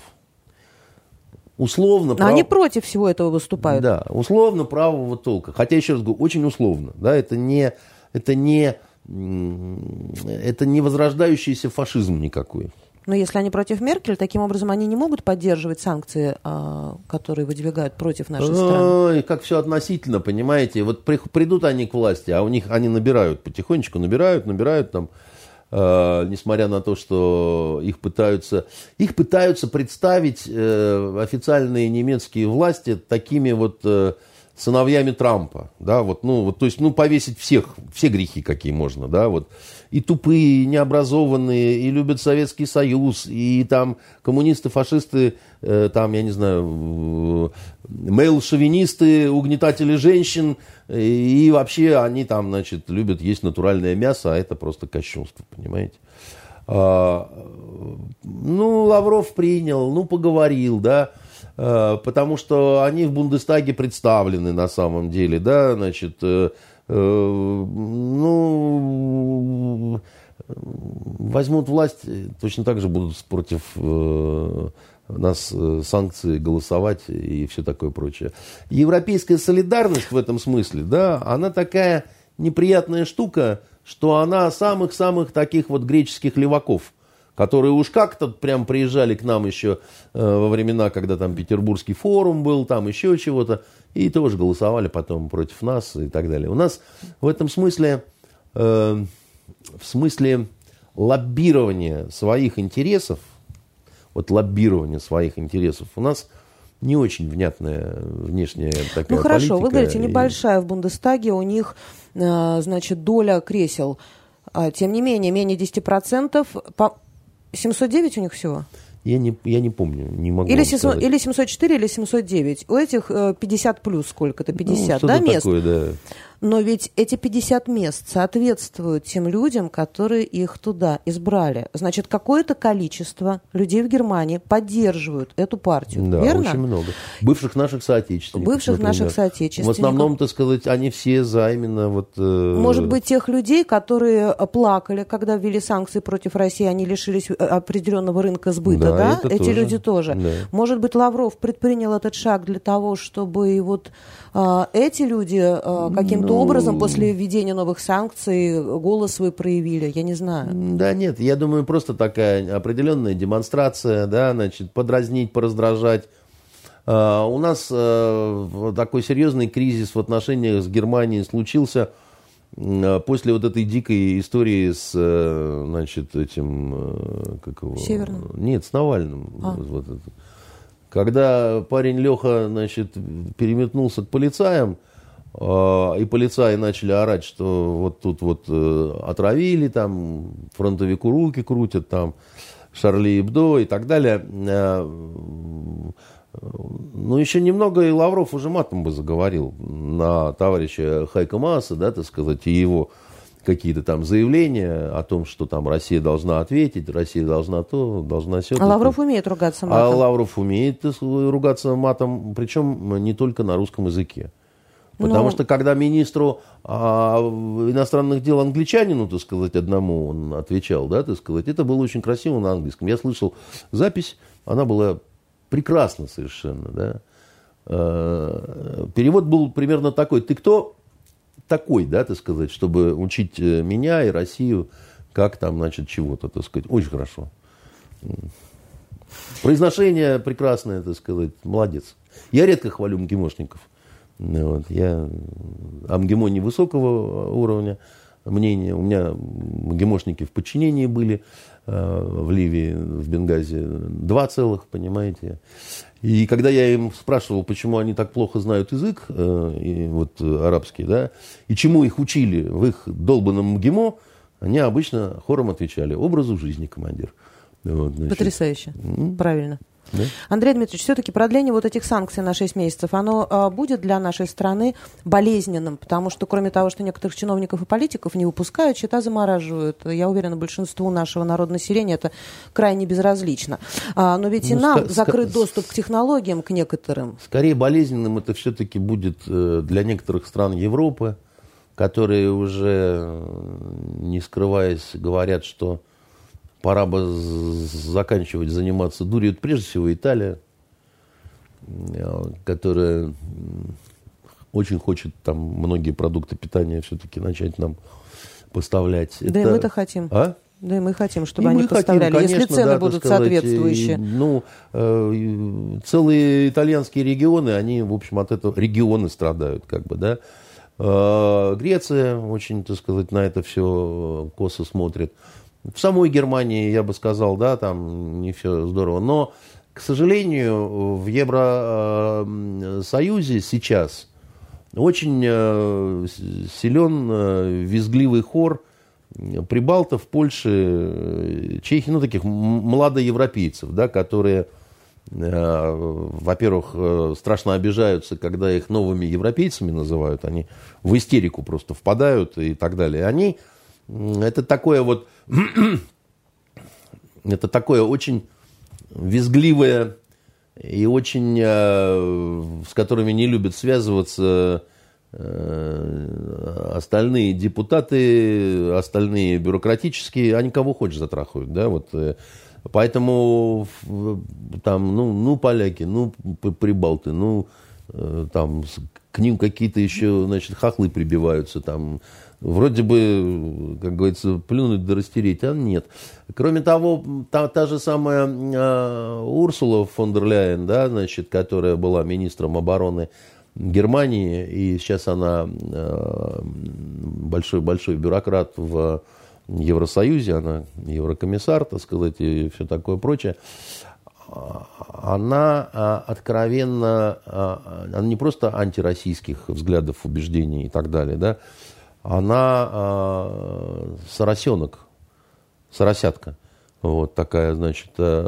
условно... Прав... Они против всего этого выступают. Да, условно правого толка. Хотя, еще раз говорю, очень условно. Да, это не, это не, это не возрождающийся фашизм никакой. Но если они против Меркель, таким образом они не могут поддерживать санкции, а, которые выдвигают против нашей страны. Ой, как все относительно, понимаете? Вот придут они к власти, а у них они набирают потихонечку, набирают, набирают там э, несмотря на то, что их пытаются, их пытаются представить э, официальные немецкие власти такими вот э, сыновьями Трампа, да, вот, ну, вот, то есть, ну, повесить всех, все грехи, какие можно, да, вот, и тупые, и необразованные, и любят Советский Союз, и там коммунисты, фашисты, э, там, я не знаю, мейл-шовинисты, угнетатели женщин, и вообще они там, значит, любят есть натуральное мясо, а это просто кощунство, понимаете. А, ну, Лавров принял, ну, поговорил, да, потому что они в Бундестаге представлены на самом деле, да, значит, э, э, ну, возьмут власть, точно так же будут против э, нас э, санкции голосовать и все такое прочее. Европейская солидарность в этом смысле, да, она такая неприятная штука, что она самых-самых таких вот греческих леваков, которые уж как-то прям приезжали к нам еще э, во времена, когда там Петербургский форум был, там еще чего-то, и тоже голосовали потом против нас и так далее. У нас в этом смысле, э, в смысле лоббирования своих интересов, вот лоббирование своих интересов. У нас не очень внятная внешняя такая Ну хорошо, политика. вы говорите, небольшая и... в Бундестаге, у них, э, значит, доля кресел. А, тем не менее, менее 10%. По... 709 у них всего? Я не, я не помню, не могу или, 700, или 704, или 709. У этих 50 э, плюс сколько-то, 50, ну, да, мест? Такое, да. Но ведь эти 50 мест соответствуют тем людям, которые их туда избрали. Значит, какое-то количество людей в Германии поддерживают эту партию, да, верно? очень много. Бывших наших соотечественников, Бывших например. наших соотечественников. В основном, так сказать, они все за именно вот... Э... Может быть, тех людей, которые плакали, когда ввели санкции против России, они лишились э, определенного рынка сбыта, да? да? Эти тоже. люди тоже. Да. Может быть, Лавров предпринял этот шаг для того, чтобы и вот а, эти люди а, каким-то ну, образом после введения новых санкций голос свой проявили, я не знаю. Да нет, я думаю, просто такая определенная демонстрация, да, значит, подразнить, пораздражать. А, у нас такой серьезный кризис в отношениях с Германией случился после вот этой дикой истории с, значит, этим, как его? Северным? Нет, с Навальным. А. Вот это. Когда парень Леха, значит, переметнулся к полицаям, и полицаи начали орать, что вот тут вот э, отравили, там фронтовику руки крутят, там Шарли Ибдо и так далее. А, ну, еще немного и Лавров уже матом бы заговорил на товарища Хайка Мааса, да, так сказать, и его какие-то там заявления о том, что там Россия должна ответить, Россия должна то, должна все. А Лавров умеет ругаться матом. А Лавров умеет ругаться матом, причем не только на русском языке. Потому ну... что когда министру а, иностранных дел англичанину, так сказать, одному он отвечал, да, так сказать, это было очень красиво на английском. Я слышал запись, она была прекрасна совершенно, да. А, перевод был примерно такой. Ты кто? такой, да, так сказать, чтобы учить э, меня и Россию, как там, значит, чего-то, так сказать. Очень хорошо. Произношение прекрасное, так сказать, молодец. Я редко хвалю МГИМОшников. Вот, я о МГИМО невысокого уровня мнения. У меня МГИМОшники в подчинении были э, в Ливии, в Бенгазе. Два целых, понимаете. И когда я им спрашивал, почему они так плохо знают язык, э, и вот, арабский, да, и чему их учили в их долбанном МГИМО, они обычно хором отвечали образу жизни командир. Вот, Потрясающе. Mm-hmm. Правильно. Да? Андрей Дмитриевич, все-таки продление вот этих санкций на 6 месяцев, оно а, будет для нашей страны болезненным, потому что кроме того, что некоторых чиновников и политиков не выпускают, счета замораживают. Я уверена, большинству нашего народного населения это крайне безразлично. А, но ведь ну, и нам закрыт доступ к технологиям, к некоторым. Скорее болезненным это все-таки будет э, для некоторых стран Европы, которые уже, э, не скрываясь, говорят, что пора бы заканчивать заниматься дурью. Прежде всего Италия, э, которая очень хочет там многие продукты питания все-таки начать нам поставлять. Да Это... и мы-то хотим. А? Да и мы хотим, чтобы и они поставляли, хотим, конечно, если цены да, будут сказать, соответствующие. Ну, э, целые итальянские регионы, они, в общем, от этого регионы страдают, как бы, да. Э, Греция очень, так сказать, на это все косо смотрит. В самой Германии, я бы сказал, да, там не все здорово. Но, к сожалению, в Евросоюзе сейчас очень э, силен э, визгливый хор прибалтов, Польши, э, Чехии, ну, таких младоевропейцев, да, которые, во-первых, страшно обижаются, когда их новыми европейцами называют, они в истерику просто впадают и так далее. Они, это такое вот *clears throat* это такое очень визгливое и очень, э, с которыми не любят связываться э, остальные депутаты, остальные бюрократические, они кого хочешь затрахают, да, вот. Э, поэтому там, ну, ну, поляки, ну, прибалты, ну, там к ним какие-то еще, значит, хохлы прибиваются, там, Вроде бы, как говорится, плюнуть да растереть, а нет. Кроме того, та, та же самая э, Урсула фон дер Ляйен, да, значит, которая была министром обороны Германии, и сейчас она э, большой, большой бюрократ в Евросоюзе, она еврокомиссар, так сказать, и все такое прочее она откровенно, она не просто антироссийских взглядов, убеждений и так далее, да, она э, соросенок, соросятка. Вот такая, значит, э,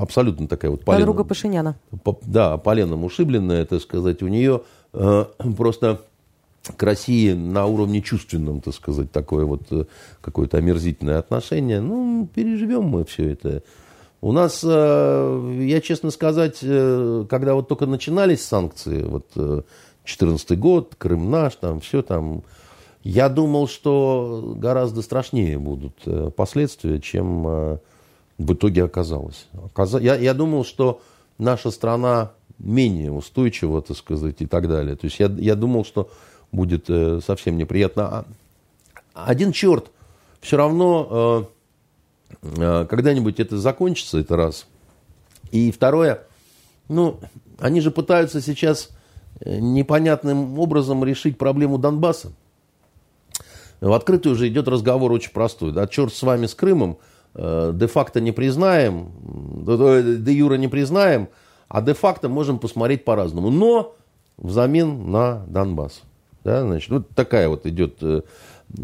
абсолютно такая вот поленом. Подруга Пашиняна. По, да, поленом ушибленная, так сказать. У нее э, просто к России на уровне чувственном, так сказать, такое вот э, какое-то омерзительное отношение. Ну, переживем мы все это. У нас, э, я честно сказать, э, когда вот только начинались санкции, вот 2014 год, Крым наш, там все там я думал, что гораздо страшнее будут э, последствия, чем э, в итоге оказалось. Я, думал, что наша страна менее устойчива, так сказать, и так далее. То есть я, я думал, что будет э, совсем неприятно. А один черт, все равно когда-нибудь это закончится, это раз. И второе, ну, они же пытаются сейчас непонятным образом решить проблему Донбасса. В открытую уже идет разговор очень простой. Да, черт с вами с Крымом, э, де-факто не признаем, де-юра не признаем, а де-факто можем посмотреть по-разному. Но взамен на Донбасс. Да, значит, вот такая вот идет э,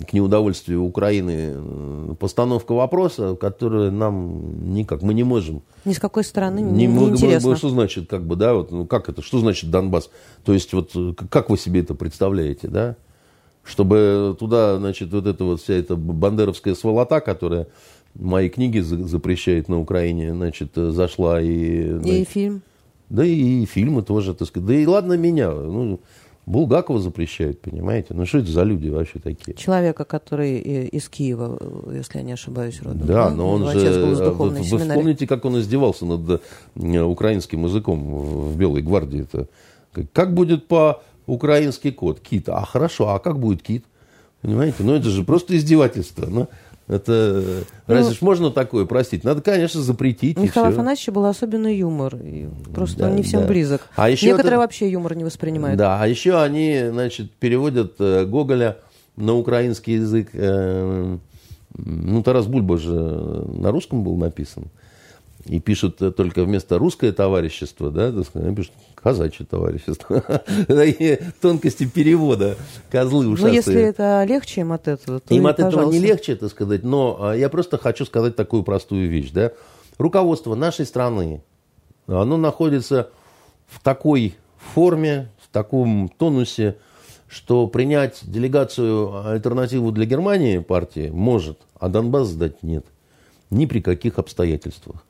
к неудовольствию Украины э, постановка вопроса, которую нам никак, мы не можем. Ни с какой стороны не, не, интересно. Что значит, как бы, да, вот, ну как это, что значит Донбасс? То есть, вот, как вы себе это представляете, да? Чтобы туда, значит, вот эта вот вся эта бандеровская сволота, которая мои книги запрещает на Украине, значит, зашла и... И фильм. Да и фильмы тоже, так сказать. Да и ладно меня, ну, Булгакова запрещают, понимаете? Ну, что это за люди вообще такие? Человека, который из Киева, если я не ошибаюсь, родом. Да, но он же... Вы, вы помните, как он издевался над э, украинским языком в Белой гвардии? Это как будет по украинский кот, кит. А хорошо, а как будет кит? Понимаете? Ну, это же просто издевательство. Ну, это ну, разве ж можно такое простить? Надо, конечно, запретить. Михаил Афанасьевича был особенный юмор. Просто да, он не всем да. близок. А еще Некоторые это... вообще юмор не воспринимают. Да, а еще они, значит, переводят э, Гоголя на украинский язык. Э, ну, Тарас Бульба же на русском был написан. И пишут только вместо русское товарищество, да, они пишут казачье товарищество. *laughs* Тонкости перевода, козлы ушастые. Ну, если это легче им от этого, то Им от этого не легче, это сказать, но а, я просто хочу сказать такую простую вещь, да. Руководство нашей страны, оно находится в такой форме, в таком тонусе, что принять делегацию альтернативу для Германии партии может, а Донбасс сдать нет. Ни при каких обстоятельствах.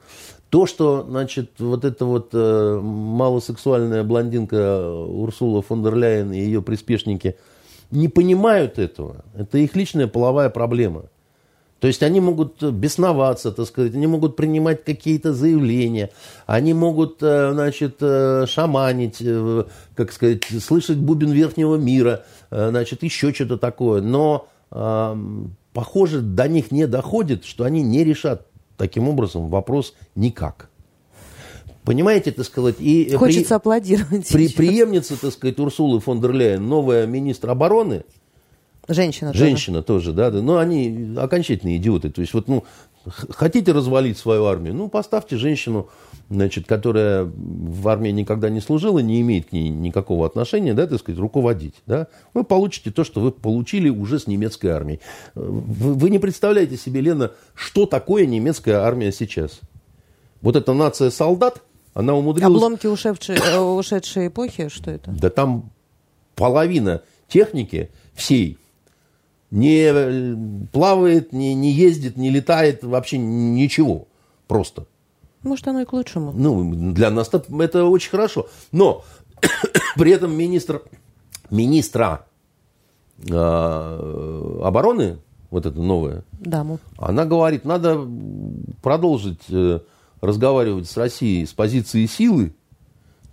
То, что, значит, вот эта вот э, малосексуальная блондинка Урсула фон дер Ляйен и ее приспешники не понимают этого, это их личная половая проблема. То есть они могут бесноваться, так сказать, они могут принимать какие-то заявления, они могут, э, значит, э, шаманить, э, как сказать, слышать бубен верхнего мира, значит, еще что-то такое. Но, похоже, до них не доходит, что они не решат таким образом вопрос никак. Понимаете, так сказать, и Хочется при, аплодировать. При, преемница, так сказать, Урсулы фон дер Ляйен, новая министр обороны, Женщина, Женщина тоже. тоже, да, да. Но они окончательные идиоты. То есть, вот, ну, хотите развалить свою армию, ну, поставьте женщину, значит, которая в армии никогда не служила, не имеет к ней никакого отношения, да, так сказать, руководить, да. Вы получите то, что вы получили уже с немецкой армией. Вы, вы не представляете себе, Лена, что такое немецкая армия сейчас. Вот эта нация солдат, она умудрилась... Обломки ушедшей, э, ушедшей эпохи, что это? Да там половина техники всей не э, плавает, не, не ездит, не летает, вообще ничего. Просто. Может, оно и к лучшему. Ну, для нас это очень хорошо. Но *coughs* при этом министр, министра э, обороны, вот это новое, Даму. она говорит, надо продолжить э, разговаривать с Россией с позиции силы,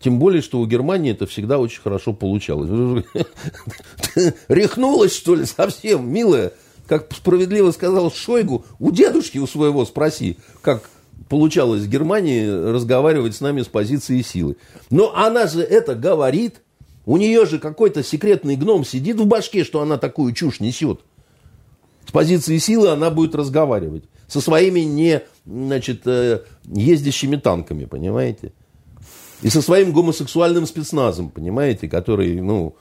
тем более, что у Германии это всегда очень хорошо получалось. *laughs* Рехнулась, что ли, совсем, милая? Как справедливо сказал Шойгу, у дедушки у своего спроси, как получалось в Германии разговаривать с нами с позиции силы. Но она же это говорит. У нее же какой-то секретный гном сидит в башке, что она такую чушь несет. С позиции силы она будет разговаривать. Со своими не, значит, э, ездящими танками, понимаете? И со своим гомосексуальным спецназом, понимаете, который, ну,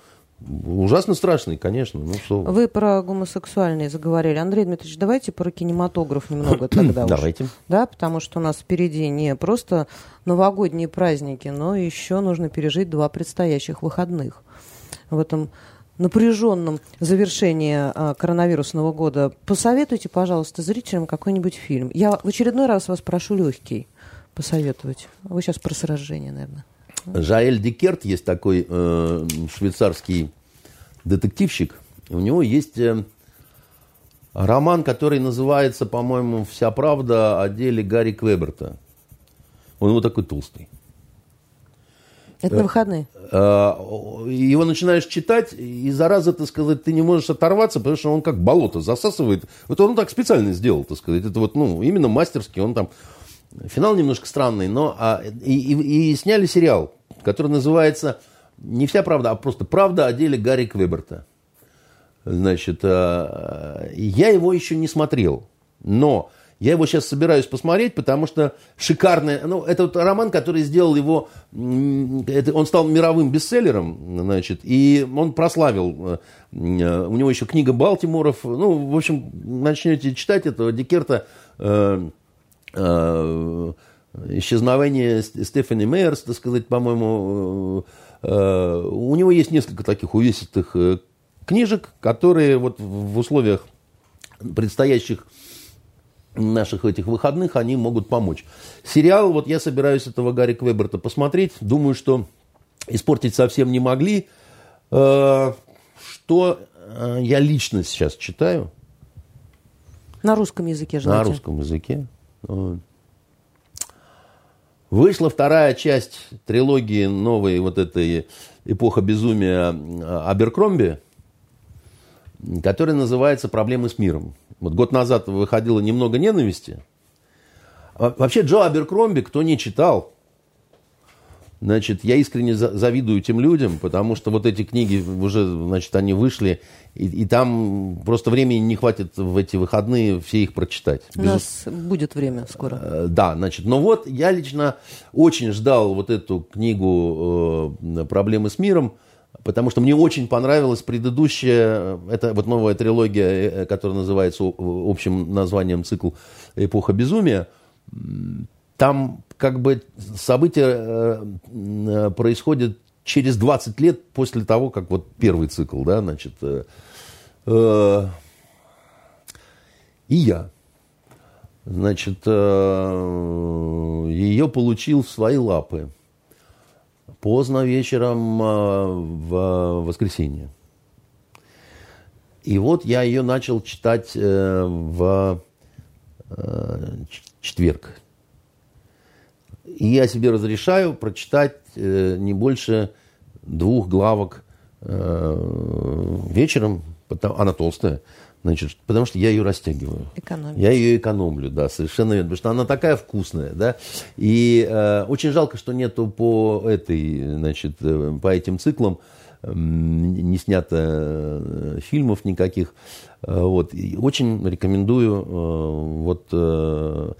ужасно страшный, конечно. Ну, что... Вы про гомосексуальные заговорили. Андрей Дмитриевич, давайте про кинематограф немного тогда *clears throat* Давайте. Уж. Да, потому что у нас впереди не просто новогодние праздники, но еще нужно пережить два предстоящих выходных. В этом напряженном завершении а, коронавирусного года посоветуйте, пожалуйста, зрителям какой-нибудь фильм. Я в очередной раз вас прошу легкий посоветовать? Вы сейчас про сражение, наверное. Жаэль Декерт есть такой э, швейцарский детективщик. У него есть э, роман, который называется, по-моему, «Вся правда о деле Гарри Квеберта». Он вот такой толстый. Это на выходные? Э, его начинаешь читать, и зараза, так сказать, ты не можешь оторваться, потому что он как болото засасывает. Вот он так специально сделал, так сказать. Это вот, ну, именно мастерски. Он там Финал немножко странный, но а, и, и, и сняли сериал, который называется не вся правда, а просто правда о деле Гарри Квеберта. Значит, а, я его еще не смотрел, но я его сейчас собираюсь посмотреть, потому что шикарный, ну, это вот роман, который сделал его, это, он стал мировым бестселлером, значит, и он прославил, у него еще книга Балтиморов, ну, в общем, начнете читать этого Декерта, э, Э, исчезновение Стефани Мейерс, так сказать, по-моему, э, у него есть несколько таких увесистых э, книжек, которые вот в условиях предстоящих наших этих выходных, они могут помочь. Сериал, вот я собираюсь этого Гарри Квеберта посмотреть, думаю, что испортить совсем не могли. Что я лично сейчас читаю? На русском языке желательно. На русском языке. Вышла вторая часть трилогии новой вот этой «Эпоха безумия» Аберкромби, которая называется «Проблемы с миром». Вот год назад выходило «Немного ненависти». Вообще Джо Аберкромби, кто не читал, Значит, я искренне завидую этим людям, потому что вот эти книги уже, значит, они вышли, и, и там просто времени не хватит в эти выходные все их прочитать. У Без... нас будет время скоро. Э, да, значит, но вот я лично очень ждал вот эту книгу э, «Проблемы с миром», потому что мне очень понравилась предыдущая, это вот новая трилогия, э, которая называется общим названием цикл «Эпоха безумия». Там как бы события э, э, происходят через 20 лет после того, как вот первый цикл, да, значит, э, э, и я, значит, э, ее получил в свои лапы поздно вечером э, в воскресенье. И вот я ее начал читать в четверг, и я себе разрешаю прочитать э, не больше двух главок э, вечером, потому, она толстая, значит, потому что я ее растягиваю. Экономить. Я ее экономлю, да, совершенно верно, потому что она такая вкусная, да, и э, очень жалко, что нету по этой, значит, э, по этим циклам э, не снято э, фильмов никаких, э, вот, и очень рекомендую, э, вот, Э,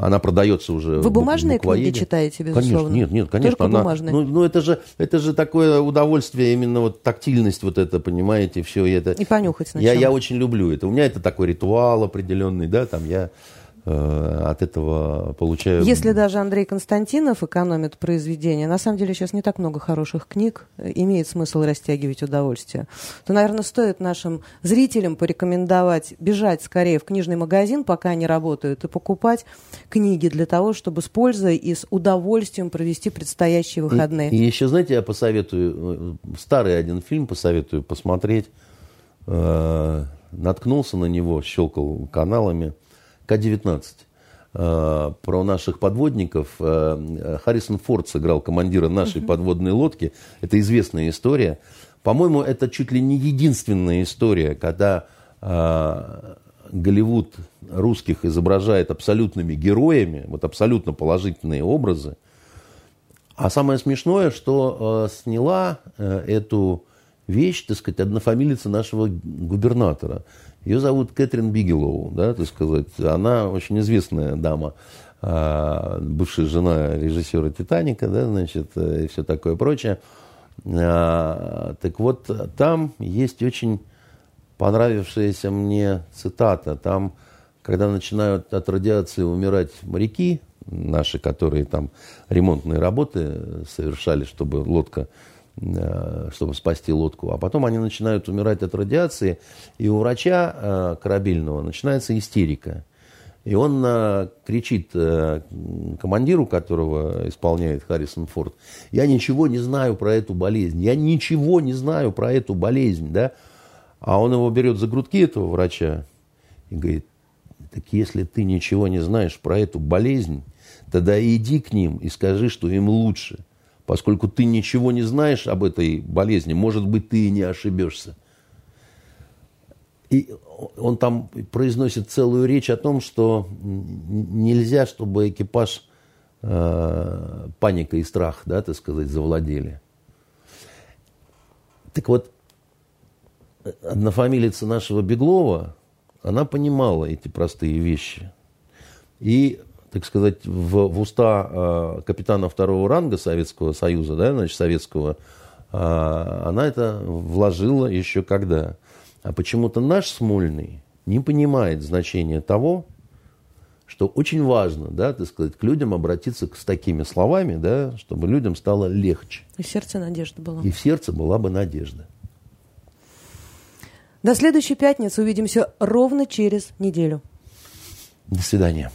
она продается уже. Вы бумажные книги читаете, безусловно? Конечно, нет, нет, конечно. Только она, бумажные. Ну, ну это же, это же такое удовольствие, именно вот тактильность вот это, понимаете, все это. И понюхать сначала. Я, я очень люблю это. У меня это такой ритуал определенный, да, там я Э, от этого получаю... Если даже Андрей Константинов экономит произведения, на самом деле сейчас не так много хороших книг, имеет смысл растягивать удовольствие, то, наверное, стоит нашим зрителям порекомендовать бежать скорее в книжный магазин, пока они работают, и покупать книги для того, чтобы с пользой и с удовольствием провести предстоящие выходные. И, и еще, знаете, я посоветую, э, старый один фильм посоветую посмотреть, э, наткнулся на него, щелкал каналами – к-19 э, про наших подводников. Э, Харрисон Форд сыграл командира нашей uh-huh. подводной лодки. Это известная история. По-моему, это чуть ли не единственная история, когда э, Голливуд русских изображает абсолютными героями, вот абсолютно положительные образы. А самое смешное, что э, сняла э, эту вещь, так сказать, однофамилица нашего губернатора. Ее зовут Кэтрин Бигелоу, да, так сказать. Она очень известная дама, а, бывшая жена режиссера «Титаника», да, значит, и все такое прочее. А, так вот, там есть очень понравившаяся мне цитата. Там, когда начинают от радиации умирать моряки, наши, которые там ремонтные работы совершали, чтобы лодка Э, чтобы спасти лодку. А потом они начинают умирать от радиации, и у врача э, корабельного начинается истерика. И он э, кричит командиру, которого исполняет Харрисон Форд, я ничего не знаю про эту болезнь, я ничего не знаю про эту болезнь, да. А он его берет за грудки, этого врача, и говорит, так если ты ничего не знаешь про эту болезнь, тогда иди к ним и скажи, что им лучше – Поскольку ты ничего не знаешь об этой болезни, может быть, ты и не ошибешься. И он там произносит целую речь о том, что нельзя, чтобы экипаж э, паника и страх, да, так сказать, завладели. Так вот, однофамилица нашего Беглова, она понимала эти простые вещи. И так сказать, в, в уста э, капитана второго ранга Советского Союза, да, значит, советского, э, она это вложила еще когда. А почему-то наш Смольный не понимает значения того, что очень важно, да, так сказать, к людям обратиться с такими словами, да, чтобы людям стало легче. И в сердце надежда была. И в сердце была бы надежда. До следующей пятницы увидимся ровно через неделю. До свидания.